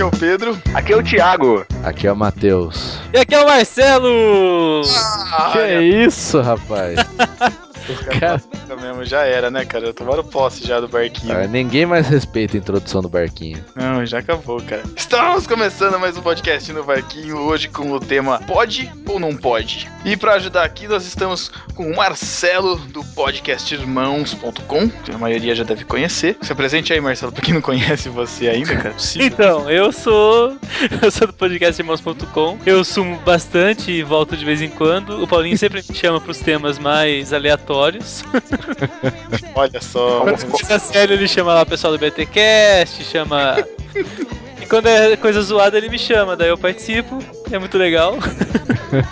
Aqui é o Pedro. Aqui é o Thiago. Aqui é o Matheus. E aqui é o Marcelo! Ah, que é isso, rapaz? cara, mesmo, já era, né, cara? Eu tomaram posse já do barquinho. Ah, ninguém mais respeita a introdução do barquinho. Não, já acabou, cara. Estamos começando mais um podcast no barquinho, hoje com o tema Pode ou não pode? E para ajudar aqui, nós estamos com o Marcelo do podcast Irmãos.com, que a maioria já deve conhecer. Se apresente aí, Marcelo, pra quem não conhece você ainda, cara. Então, eu sou. Eu sou do podcast Irmãos.com. Eu sumo bastante e volto de vez em quando. O Paulinho sempre me chama pros temas mais aleatórios. Olha só. Quando sério, ele chama lá o pessoal do BTcast, chama. Quando é coisa zoada, ele me chama, daí eu participo, é muito legal.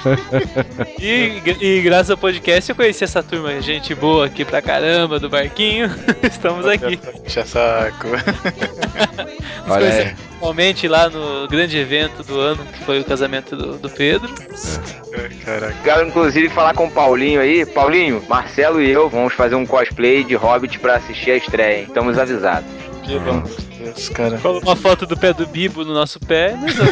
e, e, graças ao podcast eu conheci essa turma, gente boa aqui pra caramba do barquinho. Estamos aqui. Puxa saco. Olha. Principalmente lá no grande evento do ano, que foi o casamento do, do Pedro. É. Caraca. Quero inclusive falar com o Paulinho aí. Paulinho, Marcelo e eu vamos fazer um cosplay de Hobbit pra assistir a estreia. Estamos avisados. Pelo amor de Deus, cara. Coloca uma foto do pé do Bibo no nosso pé, mas é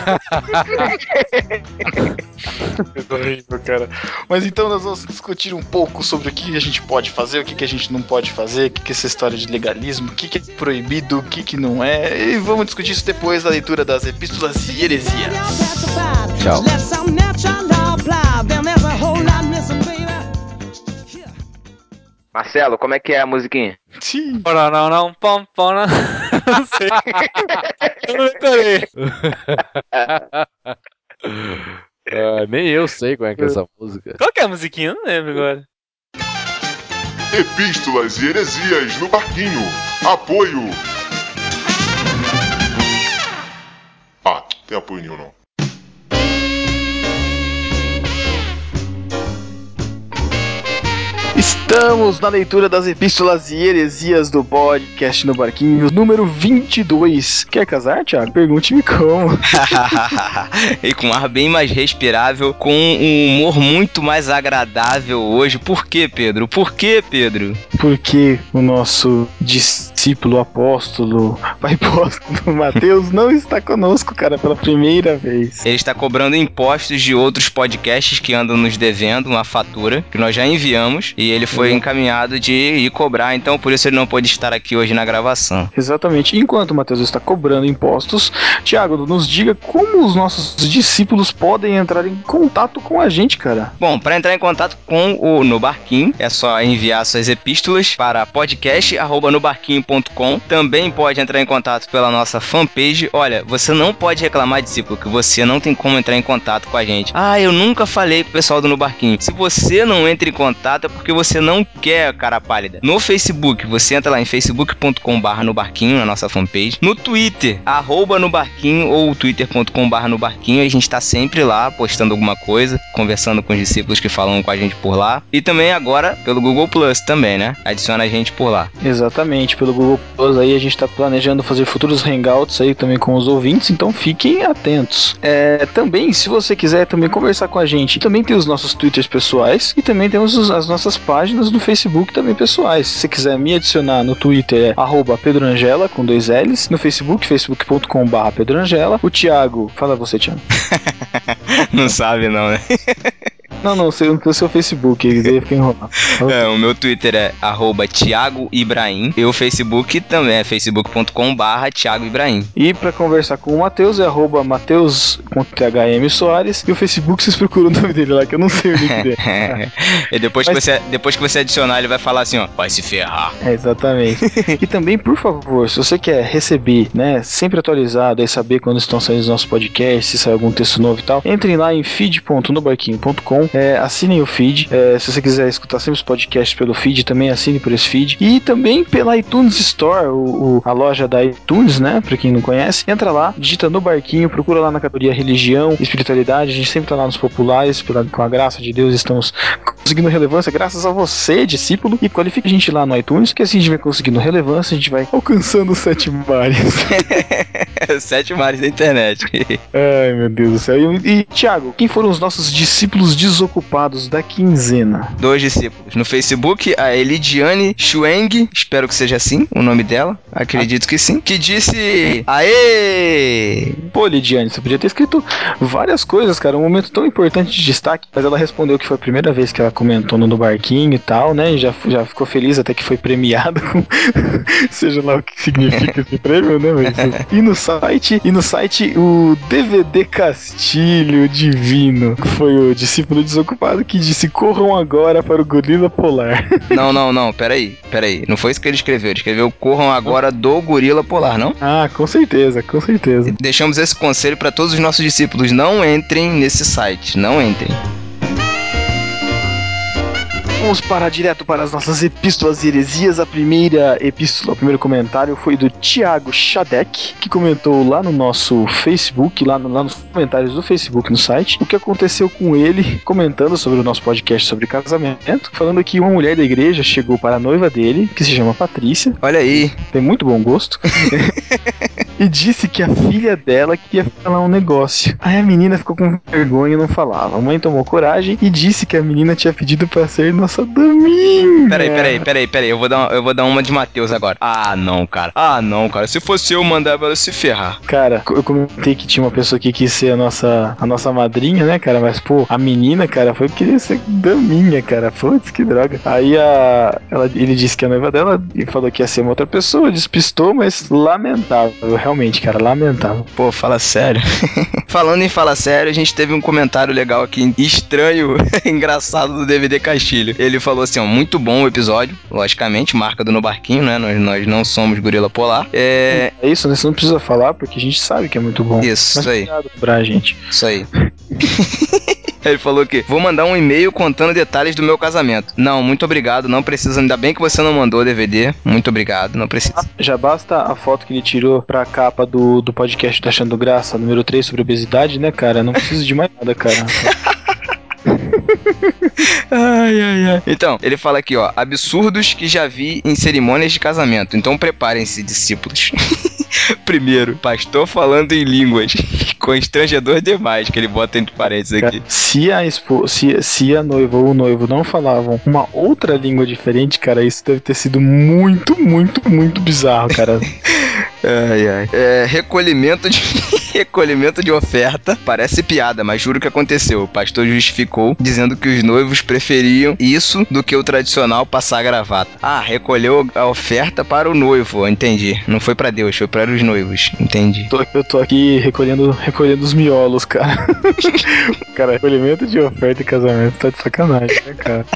horrível, cara. Mas então nós vamos discutir um pouco sobre o que a gente pode fazer, o que a gente não pode fazer, o que é essa história de legalismo, o que é proibido, o que não é. E vamos discutir isso depois da leitura das epístolas e heresias. Tchau. Marcelo, como é que é a musiquinha? Sim. Não, não, não, pom, pom, não. não sei. eu não decorei. Ah, nem eu sei qual é que é essa música. Qual que é a musiquinha? Eu não lembro agora. Epístolas e heresias no barquinho. Apoio. Ah, tem apoio nenhum não. Estamos na leitura das epístolas e heresias do podcast no Barquinho, número 22. Quer casar, Thiago? Pergunte-me como. e com um ar bem mais respirável, com um humor muito mais agradável hoje. Por que, Pedro? Por que, Pedro? Porque o nosso discípulo apóstolo, pai apóstolo Mateus, não está conosco, cara, pela primeira vez. Ele está cobrando impostos de outros podcasts que andam nos devendo uma fatura que nós já enviamos e ele foi encaminhado de ir cobrar, então por isso ele não pôde estar aqui hoje na gravação. Exatamente. Enquanto o Matheus está cobrando impostos, Tiago, nos diga como os nossos discípulos podem entrar em contato com a gente, cara. Bom, para entrar em contato com o No Barquinho, é só enviar suas epístolas para podcast@nobarquinho.com. Também pode entrar em contato pela nossa fanpage. Olha, você não pode reclamar, discípulo, que você não tem como entrar em contato com a gente. Ah, eu nunca falei pro pessoal do No Barquinho. Se você não entra em contato é porque você não quer cara pálida. No Facebook, você entra lá em facebook.com barra no barquinho, na nossa fanpage. No Twitter, arroba no barquinho ou twitter.com barra no barquinho. A gente tá sempre lá postando alguma coisa, conversando com os discípulos que falam com a gente por lá. E também agora pelo Google Plus também, né? Adiciona a gente por lá. Exatamente, pelo Google Plus aí a gente tá planejando fazer futuros hangouts aí também com os ouvintes, então fiquem atentos. É, também, se você quiser também conversar com a gente, também tem os nossos twitters pessoais e também temos as nossas páginas no Facebook também pessoais. Se você quiser me adicionar no Twitter é pedroangela com dois L's. No Facebook, facebook.com barra pedroangela. O Thiago, fala você, Thiago. não sabe não, né? Não, não, seu, o seu Facebook, ele fica enrolado. É, o meu Twitter é arroba Thiago Ibrahim e o Facebook também é facebook.com barra Thiago Ibrahim. E pra conversar com o Matheus é arroba Matheus com THM Soares e o Facebook vocês procuram o nome dele lá, que eu não sei o link dele. e depois, Mas... que você, depois que você adicionar, ele vai falar assim, ó, vai se ferrar. É, exatamente. e também, por favor, se você quer receber, né, sempre atualizado e saber quando estão saindo os nossos podcasts, se sai algum texto novo e tal, entrem lá em feed.nobarquinho.com é, assinem o feed. É, se você quiser escutar sempre os podcasts pelo feed, também assine por esse feed. E também pela iTunes Store, o, o, a loja da iTunes, né? Pra quem não conhece, entra lá, digita no barquinho, procura lá na categoria religião, espiritualidade. A gente sempre tá lá nos populares, pela, com a graça de Deus, estamos conseguindo relevância graças a você, discípulo. E qualifique a gente lá no iTunes, que assim a gente vai conseguindo relevância, a gente vai alcançando os sete mares. Sete mares da internet. Ai, meu Deus do céu. E, e Thiago, quem foram os nossos discípulos desocupados da quinzena? Dois discípulos. No Facebook, a Elidiane Schweng, espero que seja assim o nome dela, acredito que sim, que disse: Aê! Pô, Lidiane, você podia ter escrito várias coisas, cara. Um momento tão importante de destaque. Mas ela respondeu que foi a primeira vez que ela comentou no barquinho e tal, né? E já, já ficou feliz até que foi premiada com. seja lá o que significa esse prêmio, né? Mas, e no site, e no site, o DVD Castilho Divino, que foi o discípulo desocupado que disse: corram agora para o gorila polar. Não, não, não, peraí, peraí. Não foi isso que ele escreveu. Ele escreveu corram agora do gorila polar, não? ah, com certeza, com certeza. Deixamos esse conselho para todos os nossos discípulos. Não entrem nesse site, não entrem. Vamos parar direto para as nossas epístolas e heresias. A primeira epístola, o primeiro comentário foi do Thiago Shadek, que comentou lá no nosso Facebook, lá, no- lá nos comentários do Facebook no site, o que aconteceu com ele, comentando sobre o nosso podcast sobre casamento, falando que uma mulher da igreja chegou para a noiva dele, que se chama Patrícia, Olha aí, tem muito bom gosto, e disse que a filha dela queria falar um negócio. Aí a menina ficou com vergonha e não falava. A mãe tomou coragem e disse que a menina tinha pedido para ser nossa daminha. peraí, peraí, peraí, peraí. Eu vou dar uma, eu vou dar uma de Matheus agora. Ah, não, cara. Ah, não, cara. Se fosse eu, mandava ela se ferrar. Cara, eu comentei que tinha uma pessoa que quis ser a nossa, a nossa madrinha, né, cara? Mas, pô, a menina, cara, foi querer ser daminha, cara. Putz, que droga. Aí a, ela, ele disse que a noiva dela e falou que ia ser uma outra pessoa, despistou, mas lamentável, realmente, cara, lamentável. Pô, fala sério. Falando em fala sério, a gente teve um comentário legal aqui, estranho, engraçado do DVD Castilho. Ele falou assim, ó, muito bom o episódio, logicamente, marca do No Barquinho, né? Nós, nós não somos gorila polar. É, É isso, né? Você não precisa falar porque a gente sabe que é muito bom. isso, Mas isso aí, obrigado pra gente. isso aí. Ele falou que vou mandar um e-mail contando detalhes do meu casamento. Não, muito obrigado, não precisa. Ainda bem que você não mandou DVD. Muito obrigado, não precisa. Já basta a foto que ele tirou pra capa do, do podcast do Achando Graça, número 3 sobre obesidade, né, cara? Não preciso de mais nada, cara. Ai, ai, ai. Então, ele fala aqui, ó, absurdos que já vi em cerimônias de casamento. Então preparem-se, discípulos. Primeiro, pastor falando em línguas. Constrangedor demais, que ele bota entre parênteses aqui. Se a, espo... se, se a noiva ou o noivo não falavam uma outra língua diferente, cara, isso deve ter sido muito, muito, muito bizarro, cara. Ai, ai. É, recolhimento de. recolhimento de oferta. Parece piada, mas juro que aconteceu. O pastor justificou, dizendo que os noivos preferiam isso do que o tradicional passar a gravata. Ah, recolheu a oferta para o noivo. Entendi. Não foi para Deus, foi para os noivos. Entendi. Tô- eu tô aqui recolhendo, recolhendo os miolos, cara. cara, recolhimento de oferta e casamento tá de sacanagem, né, cara?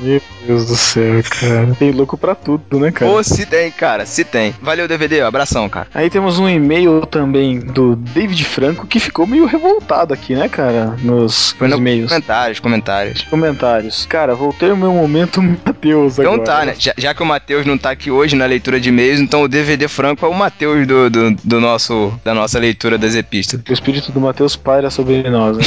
Meu Deus do céu, cara. Tem louco pra tudo, né, cara? Pô, se tem, cara, se tem. Valeu, DVD, abração, cara. Aí temos um e-mail também do David Franco que ficou meio revoltado aqui, né, cara? Nos, nos no e-mails. Comentários, comentários. Comentários. Cara, voltei ao meu momento Matheus Então agora. tá, né? Já, já que o Matheus não tá aqui hoje na leitura de e-mails, então o DVD Franco é o Matheus do, do, do nosso, da nossa leitura das epístolas. O espírito do Matheus paira sobre nós, né?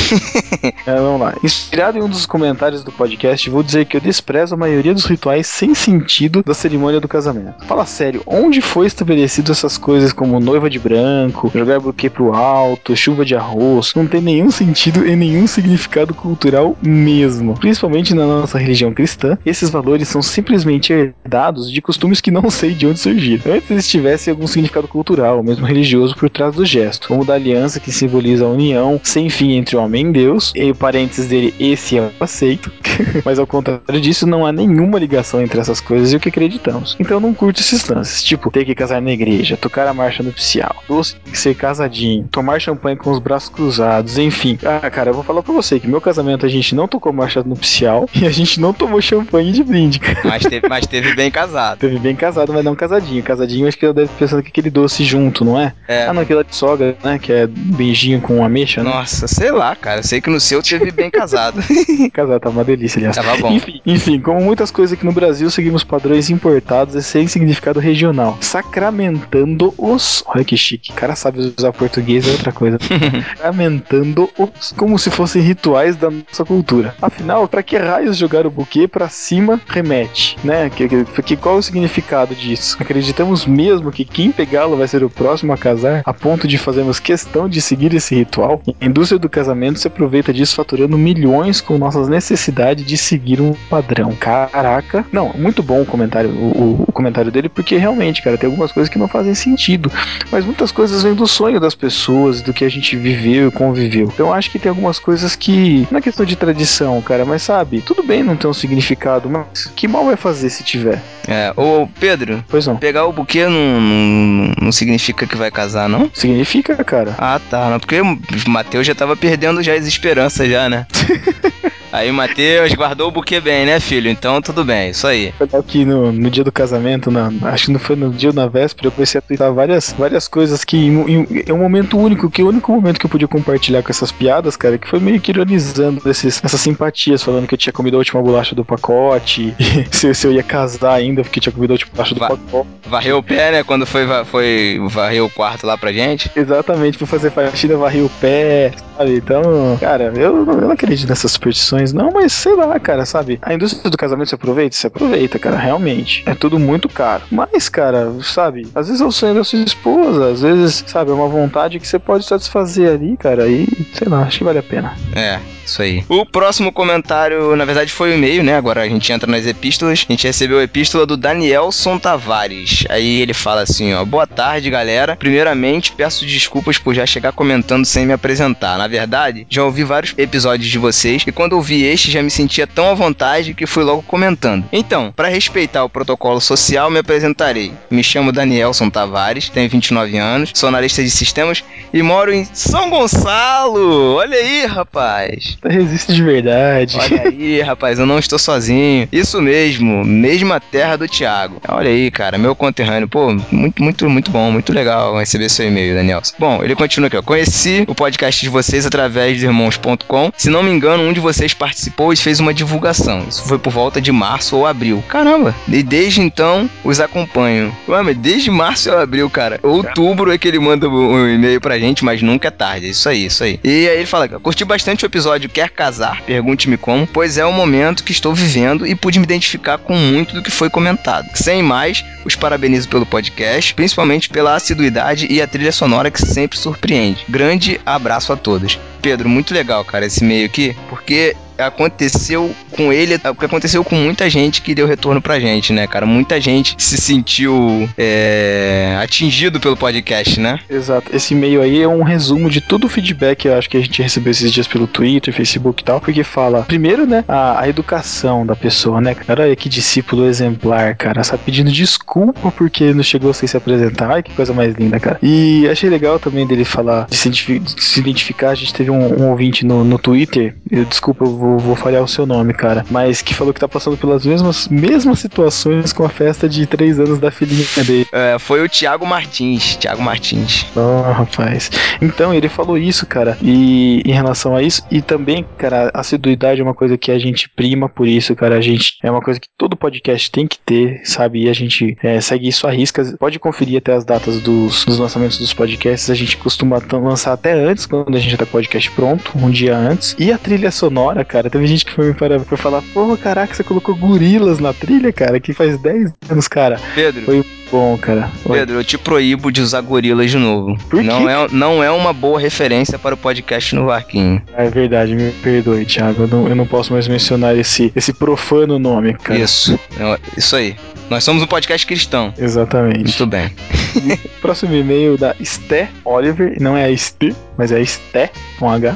é, vamos lá. Inspirado em um dos comentários do podcast, vou dizer que eu desprezo a maioria dos rituais sem sentido da cerimônia do casamento. Fala sério, onde foi estabelecido essas coisas como noiva de branco, jogar buquê pro alto, chuva de arroz? Não tem nenhum sentido e nenhum significado cultural mesmo. Principalmente na nossa religião cristã, esses valores são simplesmente herdados de costumes que não sei de onde surgiram. Antes eles tivessem algum significado cultural, mesmo religioso, por trás do gesto, como da aliança que simboliza a união sem fim entre o homem e Deus, e parênteses dele, esse eu aceito, mas ao contrário disso, não há nenhuma ligação entre essas coisas e o que acreditamos. Então não curto esses lances, tipo, ter que casar na igreja, tocar a marcha nupcial, doce ser casadinho, tomar champanhe com os braços cruzados, enfim. Ah, cara, eu vou falar pra você que meu casamento a gente não tocou marcha nupcial e a gente não tomou champanhe de brinde, cara. Mas teve, mas teve bem casado. Teve bem casado, mas não casadinho. Casadinho, acho que eu deve pensando que aquele doce junto, não é? É. Ah, não, aquele lá de sogra, né? Que é beijinho com ameixa, né? Nossa, sei lá, cara. Sei que no seu teve bem casado. Casado, tá uma delícia, aliás. Tava bom. Enfim, enfim, como Como muitas coisas aqui no Brasil, seguimos padrões importados e sem significado regional. Sacramentando-os. Olha que chique. O cara sabe usar português é outra coisa. Sacramentando-os como se fossem rituais da nossa cultura. Afinal, pra que raios jogar o buquê pra cima remete? Né? Que, que, que- qual é o significado disso? Acreditamos mesmo que quem pegá-lo vai ser o próximo a casar, a ponto de fazermos questão de seguir esse ritual? A indústria do casamento se aproveita disso faturando milhões com nossas necessidades de seguir um padrão. Caraca. Não, muito bom o comentário, o, o- comentário dele, porque realmente, cara, tem algumas coisas que não fazem sentido. Mas muitas coisas vêm do sonho das pessoas, do que a gente viveu e conviveu. Então eu acho que tem algumas coisas que. Não é questão de tradição, cara, mas sabe, tudo bem não ter um significado, mas que mal vai fazer se tiver? É, ô Pedro, Pois não. pegar o buquê não, não, não significa que vai casar, não? Significa, cara. Ah, tá. Não, porque o Matheus já tava perdendo já as esperanças já, né? Aí o Matheus guardou o buquê bem, né, filho? Então tudo bem, isso aí. Que no, no dia do casamento, na, acho que não foi no dia na véspera, eu comecei a twittar várias, várias coisas que em, em- é um momento único, que é o único momento que eu podia compartilhar com essas piadas, cara, que foi meio que ironizando esses, essas simpatias, falando que eu tinha comido a última bolacha do pacote, e se, se eu ia casar ainda, porque tinha comido a última bolacha do Va- pacote. Varreu o pé, né? Quando foi, foi varrer o quarto lá pra gente. Exatamente, fui fazer faxina, varri o pé, sabe? Então, cara, eu, não- eu não acredito nessas superstições, não, mas sei lá, cara, sabe? A indústria do casamento se aproveita? Se aproveita, cara, realmente. É tudo muito caro. Mas, cara, sabe? Às vezes é o sonho da sua esposa, às vezes, sabe, é uma vontade que você pode satisfazer ali, cara, e sei lá, acho que vale a pena. É, isso aí. O próximo comentário, na verdade, foi o e-mail, né? Agora a gente entra nas epístolas. A gente recebeu a epístola do Danielson Tavares. Aí ele fala assim, ó. Boa tarde, galera. Primeiramente, peço desculpas por já chegar comentando sem me apresentar. Na verdade, já ouvi vários episódios de vocês e quando ouvi este já me sentia tão à vontade que fui logo comentando. Então, para respeitar o protocolo social, me apresentarei. Me chamo Danielson Tavares, tenho 29 anos, sou analista de sistemas e moro em São Gonçalo. Olha aí, rapaz. Resiste de verdade. Olha aí, rapaz, eu não estou sozinho. Isso mesmo, mesma terra do Thiago. Olha aí, cara, meu conterrâneo. Pô, muito, muito, muito bom, muito legal receber seu e-mail, Danielson. Bom, ele continua aqui, ó. Conheci o podcast de vocês através do irmãos.com. Se não me engano, um de vocês participou e fez uma divulgação. Isso foi por volta de março ou abril. Caramba! E desde então, os acompanho. Ué, desde março ou abril, cara. Outubro é que ele manda o e-mail pra gente, mas nunca é tarde. Isso aí, isso aí. E aí ele fala curti bastante o episódio Quer Casar? Pergunte-me como, pois é o momento que estou vivendo e pude me identificar com muito do que foi comentado. Sem mais, os parabenizo pelo podcast, principalmente pela assiduidade e a trilha sonora que sempre surpreende. Grande abraço a todos. Pedro, muito legal, cara, esse e-mail aqui, porque aconteceu com ele, o que aconteceu com muita gente que deu retorno pra gente, né, cara? Muita gente se sentiu é, atingido pelo podcast, né? Exato. Esse e-mail aí é um resumo de todo o feedback, eu acho que a gente recebeu esses dias pelo Twitter, Facebook e tal, porque fala, primeiro, né, a, a educação da pessoa, né, cara? Olha que discípulo exemplar, cara, sabe? Pedindo desculpa porque não chegou sem se apresentar. Ai, que coisa mais linda, cara. E achei legal também dele falar, de se identificar. A gente teve um, um ouvinte no, no Twitter, eu, desculpa, eu vou, vou falhar o seu nome, cara, mas que falou que tá passando pelas mesmas, mesmas situações com a festa de três anos da filhinha dele. É, foi o Thiago Martins. Thiago Martins. Oh, rapaz. Então, ele falou isso, cara. E em relação a isso, e também, cara, a assiduidade é uma coisa que a gente prima por isso, cara. A gente é uma coisa que todo podcast tem que ter, sabe? E a gente é, segue isso à risca. Pode conferir até as datas dos, dos lançamentos dos podcasts. A gente costuma lançar até antes, quando a gente tá com o podcast pronto, um dia antes. E a trilha sonora, cara, teve gente que foi me para foi falar, pô, caraca, você colocou gorilas na trilha, cara, que faz 10 anos, cara. Pedro, Foi bom, cara. Oi. Pedro, eu te proíbo de usar gorilas de novo. Por não, quê? é, não é uma boa referência para o podcast no Varquinho. É verdade, me perdoe, Thiago. Eu não, eu não posso mais mencionar esse, esse profano nome, cara. Isso, é, isso aí. Nós somos um podcast cristão. Exatamente. Muito bem. Próximo e-mail da Esté Oliver, não é a Esté, mas é a Esté, com H.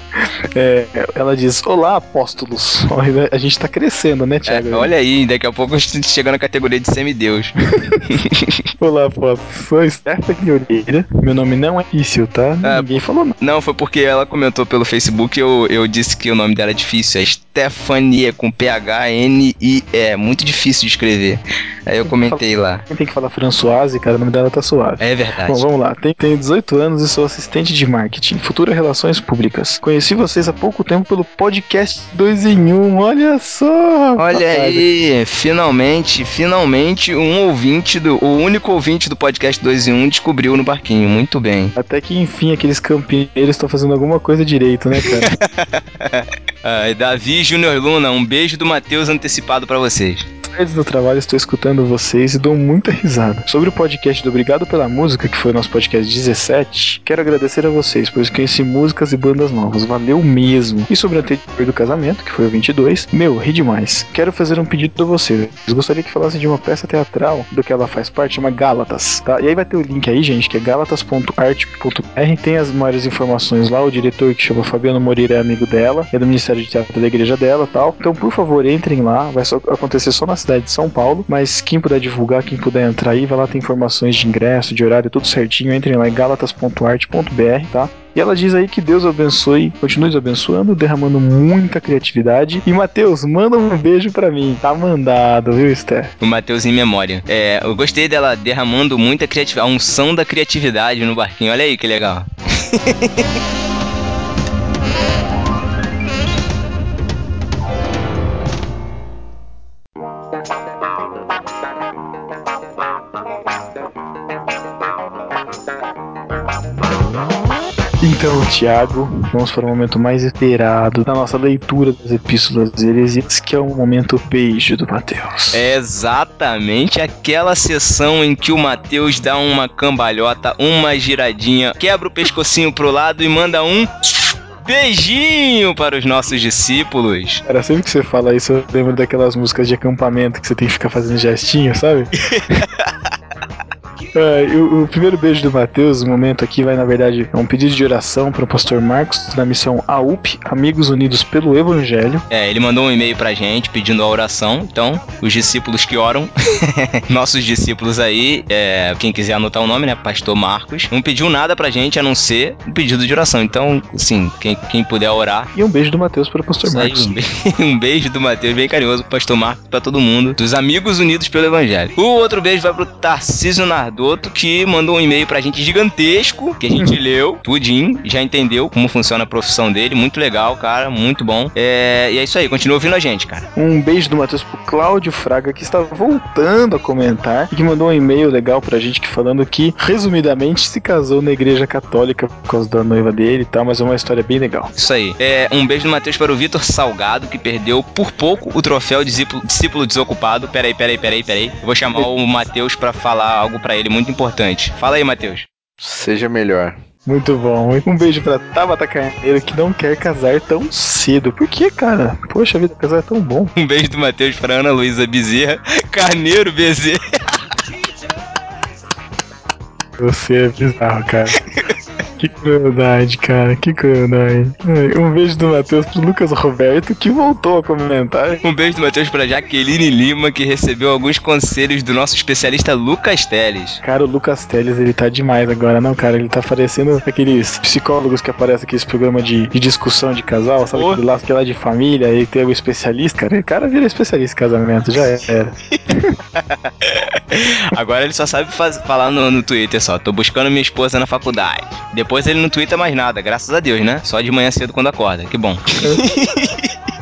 É, ela diz: Olá, apóstolos. A gente tá crescendo, né, É, Thiago? olha aí, daqui a pouco a gente chega na categoria de semideus. Olá, apóstolos. Sou Stephanie Oliveira. Meu nome não é difícil, tá? É, Ninguém falou nada. Não, foi porque ela comentou pelo Facebook e eu, eu disse que o nome dela é difícil. É Stephanie com P-H-N-I-E. Muito difícil de escrever. Aí eu comentei lá. Tem que falar Françoise, cara, o nome dela tá suave. É verdade. Bom, vamos lá. Tenho, tenho 18 anos e sou assistente de marketing, futura relações públicas. Conheci vocês há pouco tempo pelo podcast 2 em 1. Olha só! Olha aí, finalmente, finalmente um ouvinte do. O único ouvinte do podcast 2 em 1 descobriu no barquinho. Muito bem. Até que enfim aqueles campineiros estão fazendo alguma coisa direito, né, cara? Ah, Davi Júnior Luna, um beijo do Matheus antecipado pra vocês. Tardes do trabalho estou escutando vocês e dou muita risada. Sobre o podcast do Obrigado pela Música, que foi o nosso podcast 17, quero agradecer a vocês, pois conheci músicas e bandas novas. Valeu mesmo. E sobre o anterior do casamento, que foi o 22, meu, ri demais. Quero fazer um pedido a vocês. Gostaria que falassem de uma peça teatral do que ela faz parte, chama Gálatas, tá? E aí vai ter o link aí, gente, que é galatas.art.br. Tem as maiores informações lá. O diretor que chama Fabiano Moreira é amigo dela, é do Ministério de Teatro da igreja dela tal. Então, por favor, entrem lá. Vai só acontecer só na cidade de São Paulo, mas quem puder divulgar, quem puder entrar aí, vai lá, tem informações de ingresso, de horário, tudo certinho. Entrem lá em galatas.art.br, tá? E ela diz aí que Deus abençoe, continue nos abençoando, derramando muita criatividade. E Matheus, manda um beijo pra mim. Tá mandado, viu, Esther? O Matheus em memória. É, eu gostei dela derramando muita criatividade, a unção da criatividade no barquinho. Olha aí que legal. Então, Tiago, vamos para o momento mais esperado da nossa leitura das epístolas heresias, que é o momento beijo do Matheus. É exatamente aquela sessão em que o Matheus dá uma cambalhota, uma giradinha, quebra o pescocinho pro lado e manda um beijinho para os nossos discípulos. Cara, sempre que você fala isso, eu lembro daquelas músicas de acampamento que você tem que ficar fazendo gestinho, sabe? É, o, o primeiro beijo do Matheus, o momento aqui, vai na verdade é um pedido de oração para o pastor Marcos da missão AUP, Amigos Unidos pelo Evangelho. É, ele mandou um e-mail pra gente pedindo a oração. Então, os discípulos que oram, nossos discípulos aí, é, quem quiser anotar o nome, né? Pastor Marcos, não pediu nada pra gente a não ser um pedido de oração. Então, assim, quem, quem puder orar. E um beijo do Matheus para o pastor isso aí, Marcos. um, be- um beijo do Matheus, bem carinhoso Pastor Marcos, pra todo mundo, dos Amigos Unidos pelo Evangelho. O outro beijo vai pro Tarcísio Nardotto, que mandou um e-mail pra gente gigantesco, que a gente leu, tudinho, já entendeu como funciona a profissão dele. Muito legal, cara, muito bom. É, e é isso aí, continua ouvindo a gente, cara. Um beijo do Matheus pro Cláudio Fraga, que está voltando a comentar e que mandou um e-mail legal pra gente que falando que, resumidamente, se casou na igreja católica por causa da noiva dele e tal, mas é uma história bem legal. Isso aí. É, um beijo do Matheus para o Vitor Salgado, que perdeu por pouco o troféu discípulo, discípulo desocupado. Peraí, peraí, peraí, peraí. Eu vou chamar o Matheus pra falar algo pra ele muito importante. Fala aí, Matheus. Seja melhor. Muito bom. Um beijo pra Tabata Carneiro, que não quer casar tão cedo. Por que, cara? Poxa vida, casar é tão bom. Um beijo do Matheus pra Ana Luísa Bezerra. Carneiro Bezerra. Você é bizarro, cara. Que crueldade, cara, que crueldade. Um beijo do Matheus pro Lucas Roberto, que voltou a comentar. Um beijo do Matheus pra Jaqueline Lima, que recebeu alguns conselhos do nosso especialista Lucas Teles. Cara, o Lucas Teles, ele tá demais agora, não, cara? Ele tá parecendo aqueles psicólogos que aparecem aqueles programas de, de discussão de casal, sabe? Oh. Aquele laço que é lá de família, aí tem o especialista, cara. O cara vira especialista em casamento, já era. Agora ele só sabe faz- falar no, no Twitter só. Tô buscando minha esposa na faculdade. Depois ele não twitta mais nada, graças a Deus, né? Só de manhã cedo quando acorda. Que bom.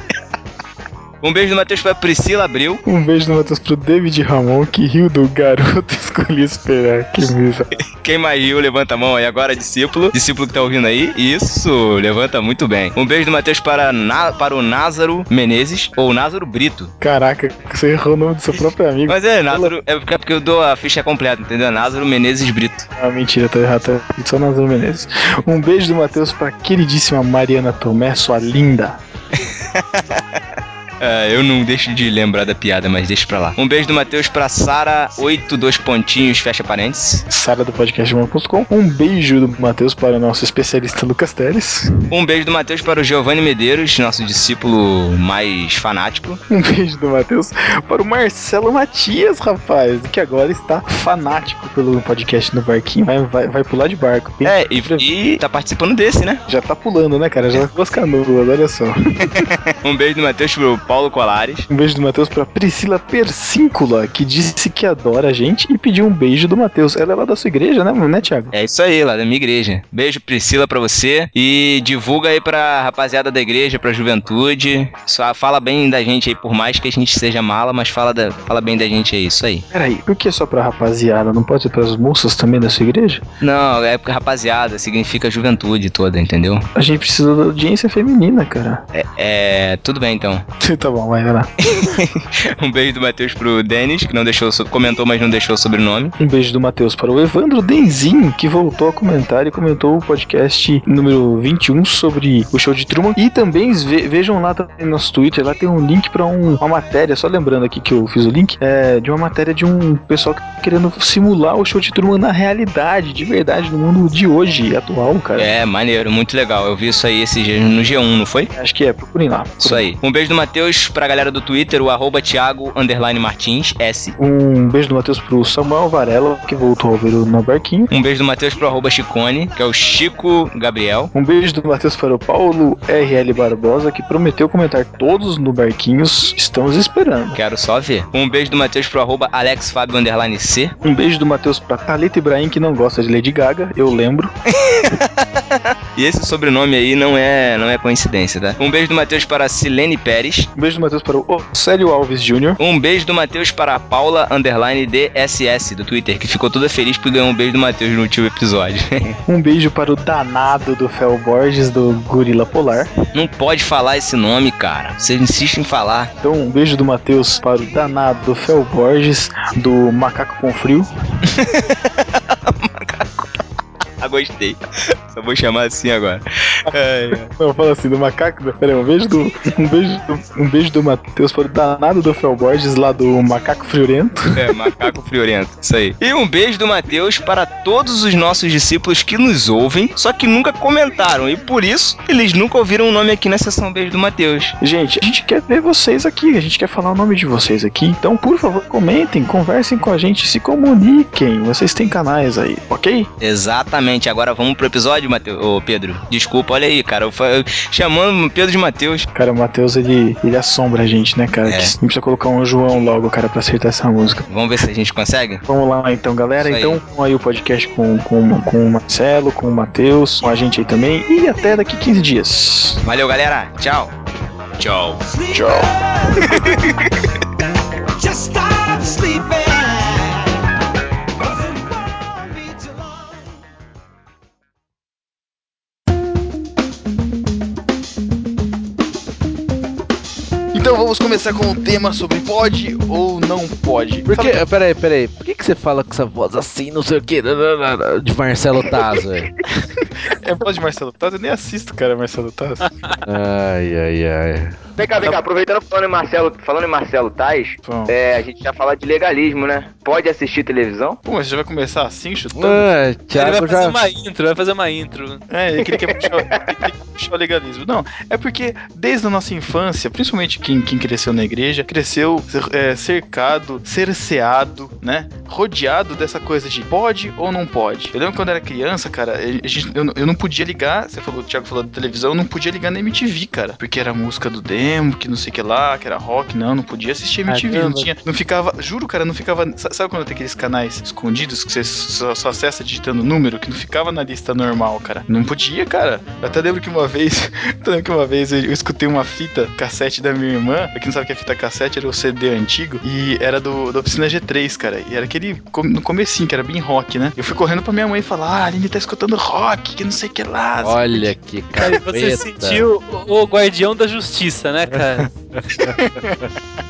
um beijo do Matheus pra Priscila Abril. Um beijo do Matheus pro David Ramon, que riu do garoto escolhi esperar. Que misa. Quem mais riu, levanta a mão aí agora, discípulo. Discípulo que tá ouvindo aí. Isso, levanta muito bem. Um beijo do Matheus para, Na- para o Názaro Menezes, ou Názaro Brito. Caraca, você errou o nome do seu próprio amigo. Mas é, Názaro, é porque, é porque eu dou a ficha completa, entendeu? Názaro Menezes Brito. Ah, mentira, tô errado. Tá só Nazaré Menezes. Um beijo do Matheus pra queridíssima Mariana Tomé, sua linda. É, eu não deixo de lembrar da piada, mas deixa pra lá. Um beijo do Matheus pra Sara, 8, dois pontinhos, fecha parênteses. Sara do podcast Humor.com. Um beijo do Matheus para o nosso especialista Lucas Teles. Um beijo do Matheus para o Giovanni Medeiros, nosso discípulo mais fanático. Um beijo do Matheus para o Marcelo Matias, rapaz, que agora está fanático pelo podcast no barquinho. Vai, vai, vai pular de barco. É, e, e tá participando desse, né? Já tá pulando, né, cara? Já duas canoas, olha só. Um beijo do Matheus pro Paulo Colares. Um beijo do Matheus pra Priscila Persíncula, que disse que adora a gente e pediu um beijo do Matheus. Ela é lá da sua igreja, né, né, Thiago? É isso aí, lá da minha igreja. Beijo, Priscila, pra você. E divulga aí pra rapaziada da igreja, pra juventude. Só fala bem da gente aí, por mais que a gente seja mala, mas fala, da, fala bem da gente aí, isso aí. Peraí, por que só pra rapaziada? Não pode ser pras moças também da sua igreja? Não, é porque rapaziada significa juventude toda, entendeu? A gente precisa da audiência feminina, cara. É, é tudo bem então. tá bom, vai lá. Um beijo do Matheus pro Denis, que não deixou, comentou, mas não deixou o sobrenome. Um beijo do Matheus para o Evandro Denzin, que voltou a comentar e comentou o podcast número 21 sobre o show de Truman. E também ve- vejam lá no nosso Twitter, lá tem um link para uma matéria, só lembrando aqui que eu fiz o link, é de uma matéria de um pessoal que tá querendo simular o show de Truman na realidade, de verdade, no mundo de hoje, atual, cara. É, maneiro, muito legal. Eu vi isso aí esses dias no G1, não foi? Acho que é, procurem lá. Isso aí. Um beijo do Matheus pra galera do Twitter, o arroba Thiago Martins, S. Um beijo do Matheus pro Samuel Varela, que voltou a ver o No Barquinho. Um beijo do Matheus pro arroba Chicone, que é o Chico Gabriel. Um beijo do Matheus para o Paulo RL Barbosa, que prometeu comentar todos no Barquinhos. Estamos esperando. Quero só ver. Um beijo do Matheus pro arroba Alex Fábio C. Um beijo do Matheus pra Thalita Ibrahim, que não gosta de Lady Gaga, eu lembro. E esse sobrenome aí não é, não é coincidência, tá? Um beijo do Matheus para Silene Pérez. Um beijo do Matheus para o Célio Alves Jr. Um beijo do Matheus para a Paula underline DSS do Twitter, que ficou toda feliz porque ganhou um beijo do Matheus no último episódio. Um beijo para o danado do Fel Borges, do Gorila Polar. não pode falar esse nome, cara. Você insiste em falar. Então, um beijo do Matheus para o danado do Fel Borges, do Macaco com Frio. Gostei. Só vou chamar assim agora. É, Não, fala assim, do Macaco. Peraí, um beijo do. Um beijo do, um beijo do Matheus para o danado do Fel Borges, lá do Macaco Friorento. é, macaco friorento. Isso aí. E um beijo do Matheus para todos os nossos discípulos que nos ouvem, só que nunca comentaram. E por isso, eles nunca ouviram o nome aqui na sessão Beijo do Matheus. Gente, a gente quer ver vocês aqui, a gente quer falar o nome de vocês aqui. Então, por favor, comentem, conversem com a gente, se comuniquem. Vocês têm canais aí, ok? Exatamente. Agora vamos pro episódio, Mateus. Ô, Pedro. Desculpa, olha aí, cara. Eu chamando o Pedro de Matheus. Cara, o Matheus, ele, ele assombra a gente, né, cara? É. Que a gente precisa colocar um João logo, cara, pra acertar essa música. Vamos ver se a gente consegue? Vamos lá então, galera. Isso aí. Então, com aí o podcast com, com, com o Marcelo, com o Matheus, com a gente aí também. E até daqui 15 dias. Valeu, galera. Tchau. Tchau. Tchau. Just stop sleeping. Então vamos começar com o tema sobre pode ou não pode. Por que, peraí, peraí. Por que, que você fala com essa voz assim, não sei o que, de Marcelo Tazo, velho? É voz de Marcelo Taz? Eu nem assisto, cara, Marcelo Taz. Ai, ai, ai. Vem cá, vem cá, aproveitando falando em Marcelo, falando em Marcelo Tais, Bom. é, a gente já fala de legalismo, né? Pode assistir televisão? Pô, mas você já vai começar assim, chutando? Ah, Ele Thiago vai fazer já. uma intro, vai fazer uma intro. É, ele queria que puxar, ele queria puxar o legalismo. Não, é porque desde a nossa infância, principalmente quem, quem cresceu na igreja, cresceu é, cercado, cerceado, né? Rodeado dessa coisa de pode ou não pode. Eu lembro quando eu era criança, cara, gente- eu, não- eu não podia ligar, você falou, o Thiago falou da televisão, eu não podia ligar na MTV, cara. Porque era música do demo, que não sei o que lá, que era rock, não, não podia assistir MTV, não tinha, não ficava, juro, cara, não ficava, sa- sabe quando tem aqueles canais escondidos que você só, só acessa digitando número, que não ficava na lista normal, cara. Não podia, cara. Eu até lembro que uma vez, lembro que uma vez eu, eu escutei uma fita cassete da minha irmã, pra quem não sabe que é fita cassete, era o CD antigo, e era do, da oficina G3, cara, e era aquele, no comecinho, que era bem rock, né? Eu fui correndo pra minha mãe e falar, ah, a Aline tá escutando rock, que não sei o que lá. Olha que Cara, você sentiu o, o guardião da justiça, né, cara?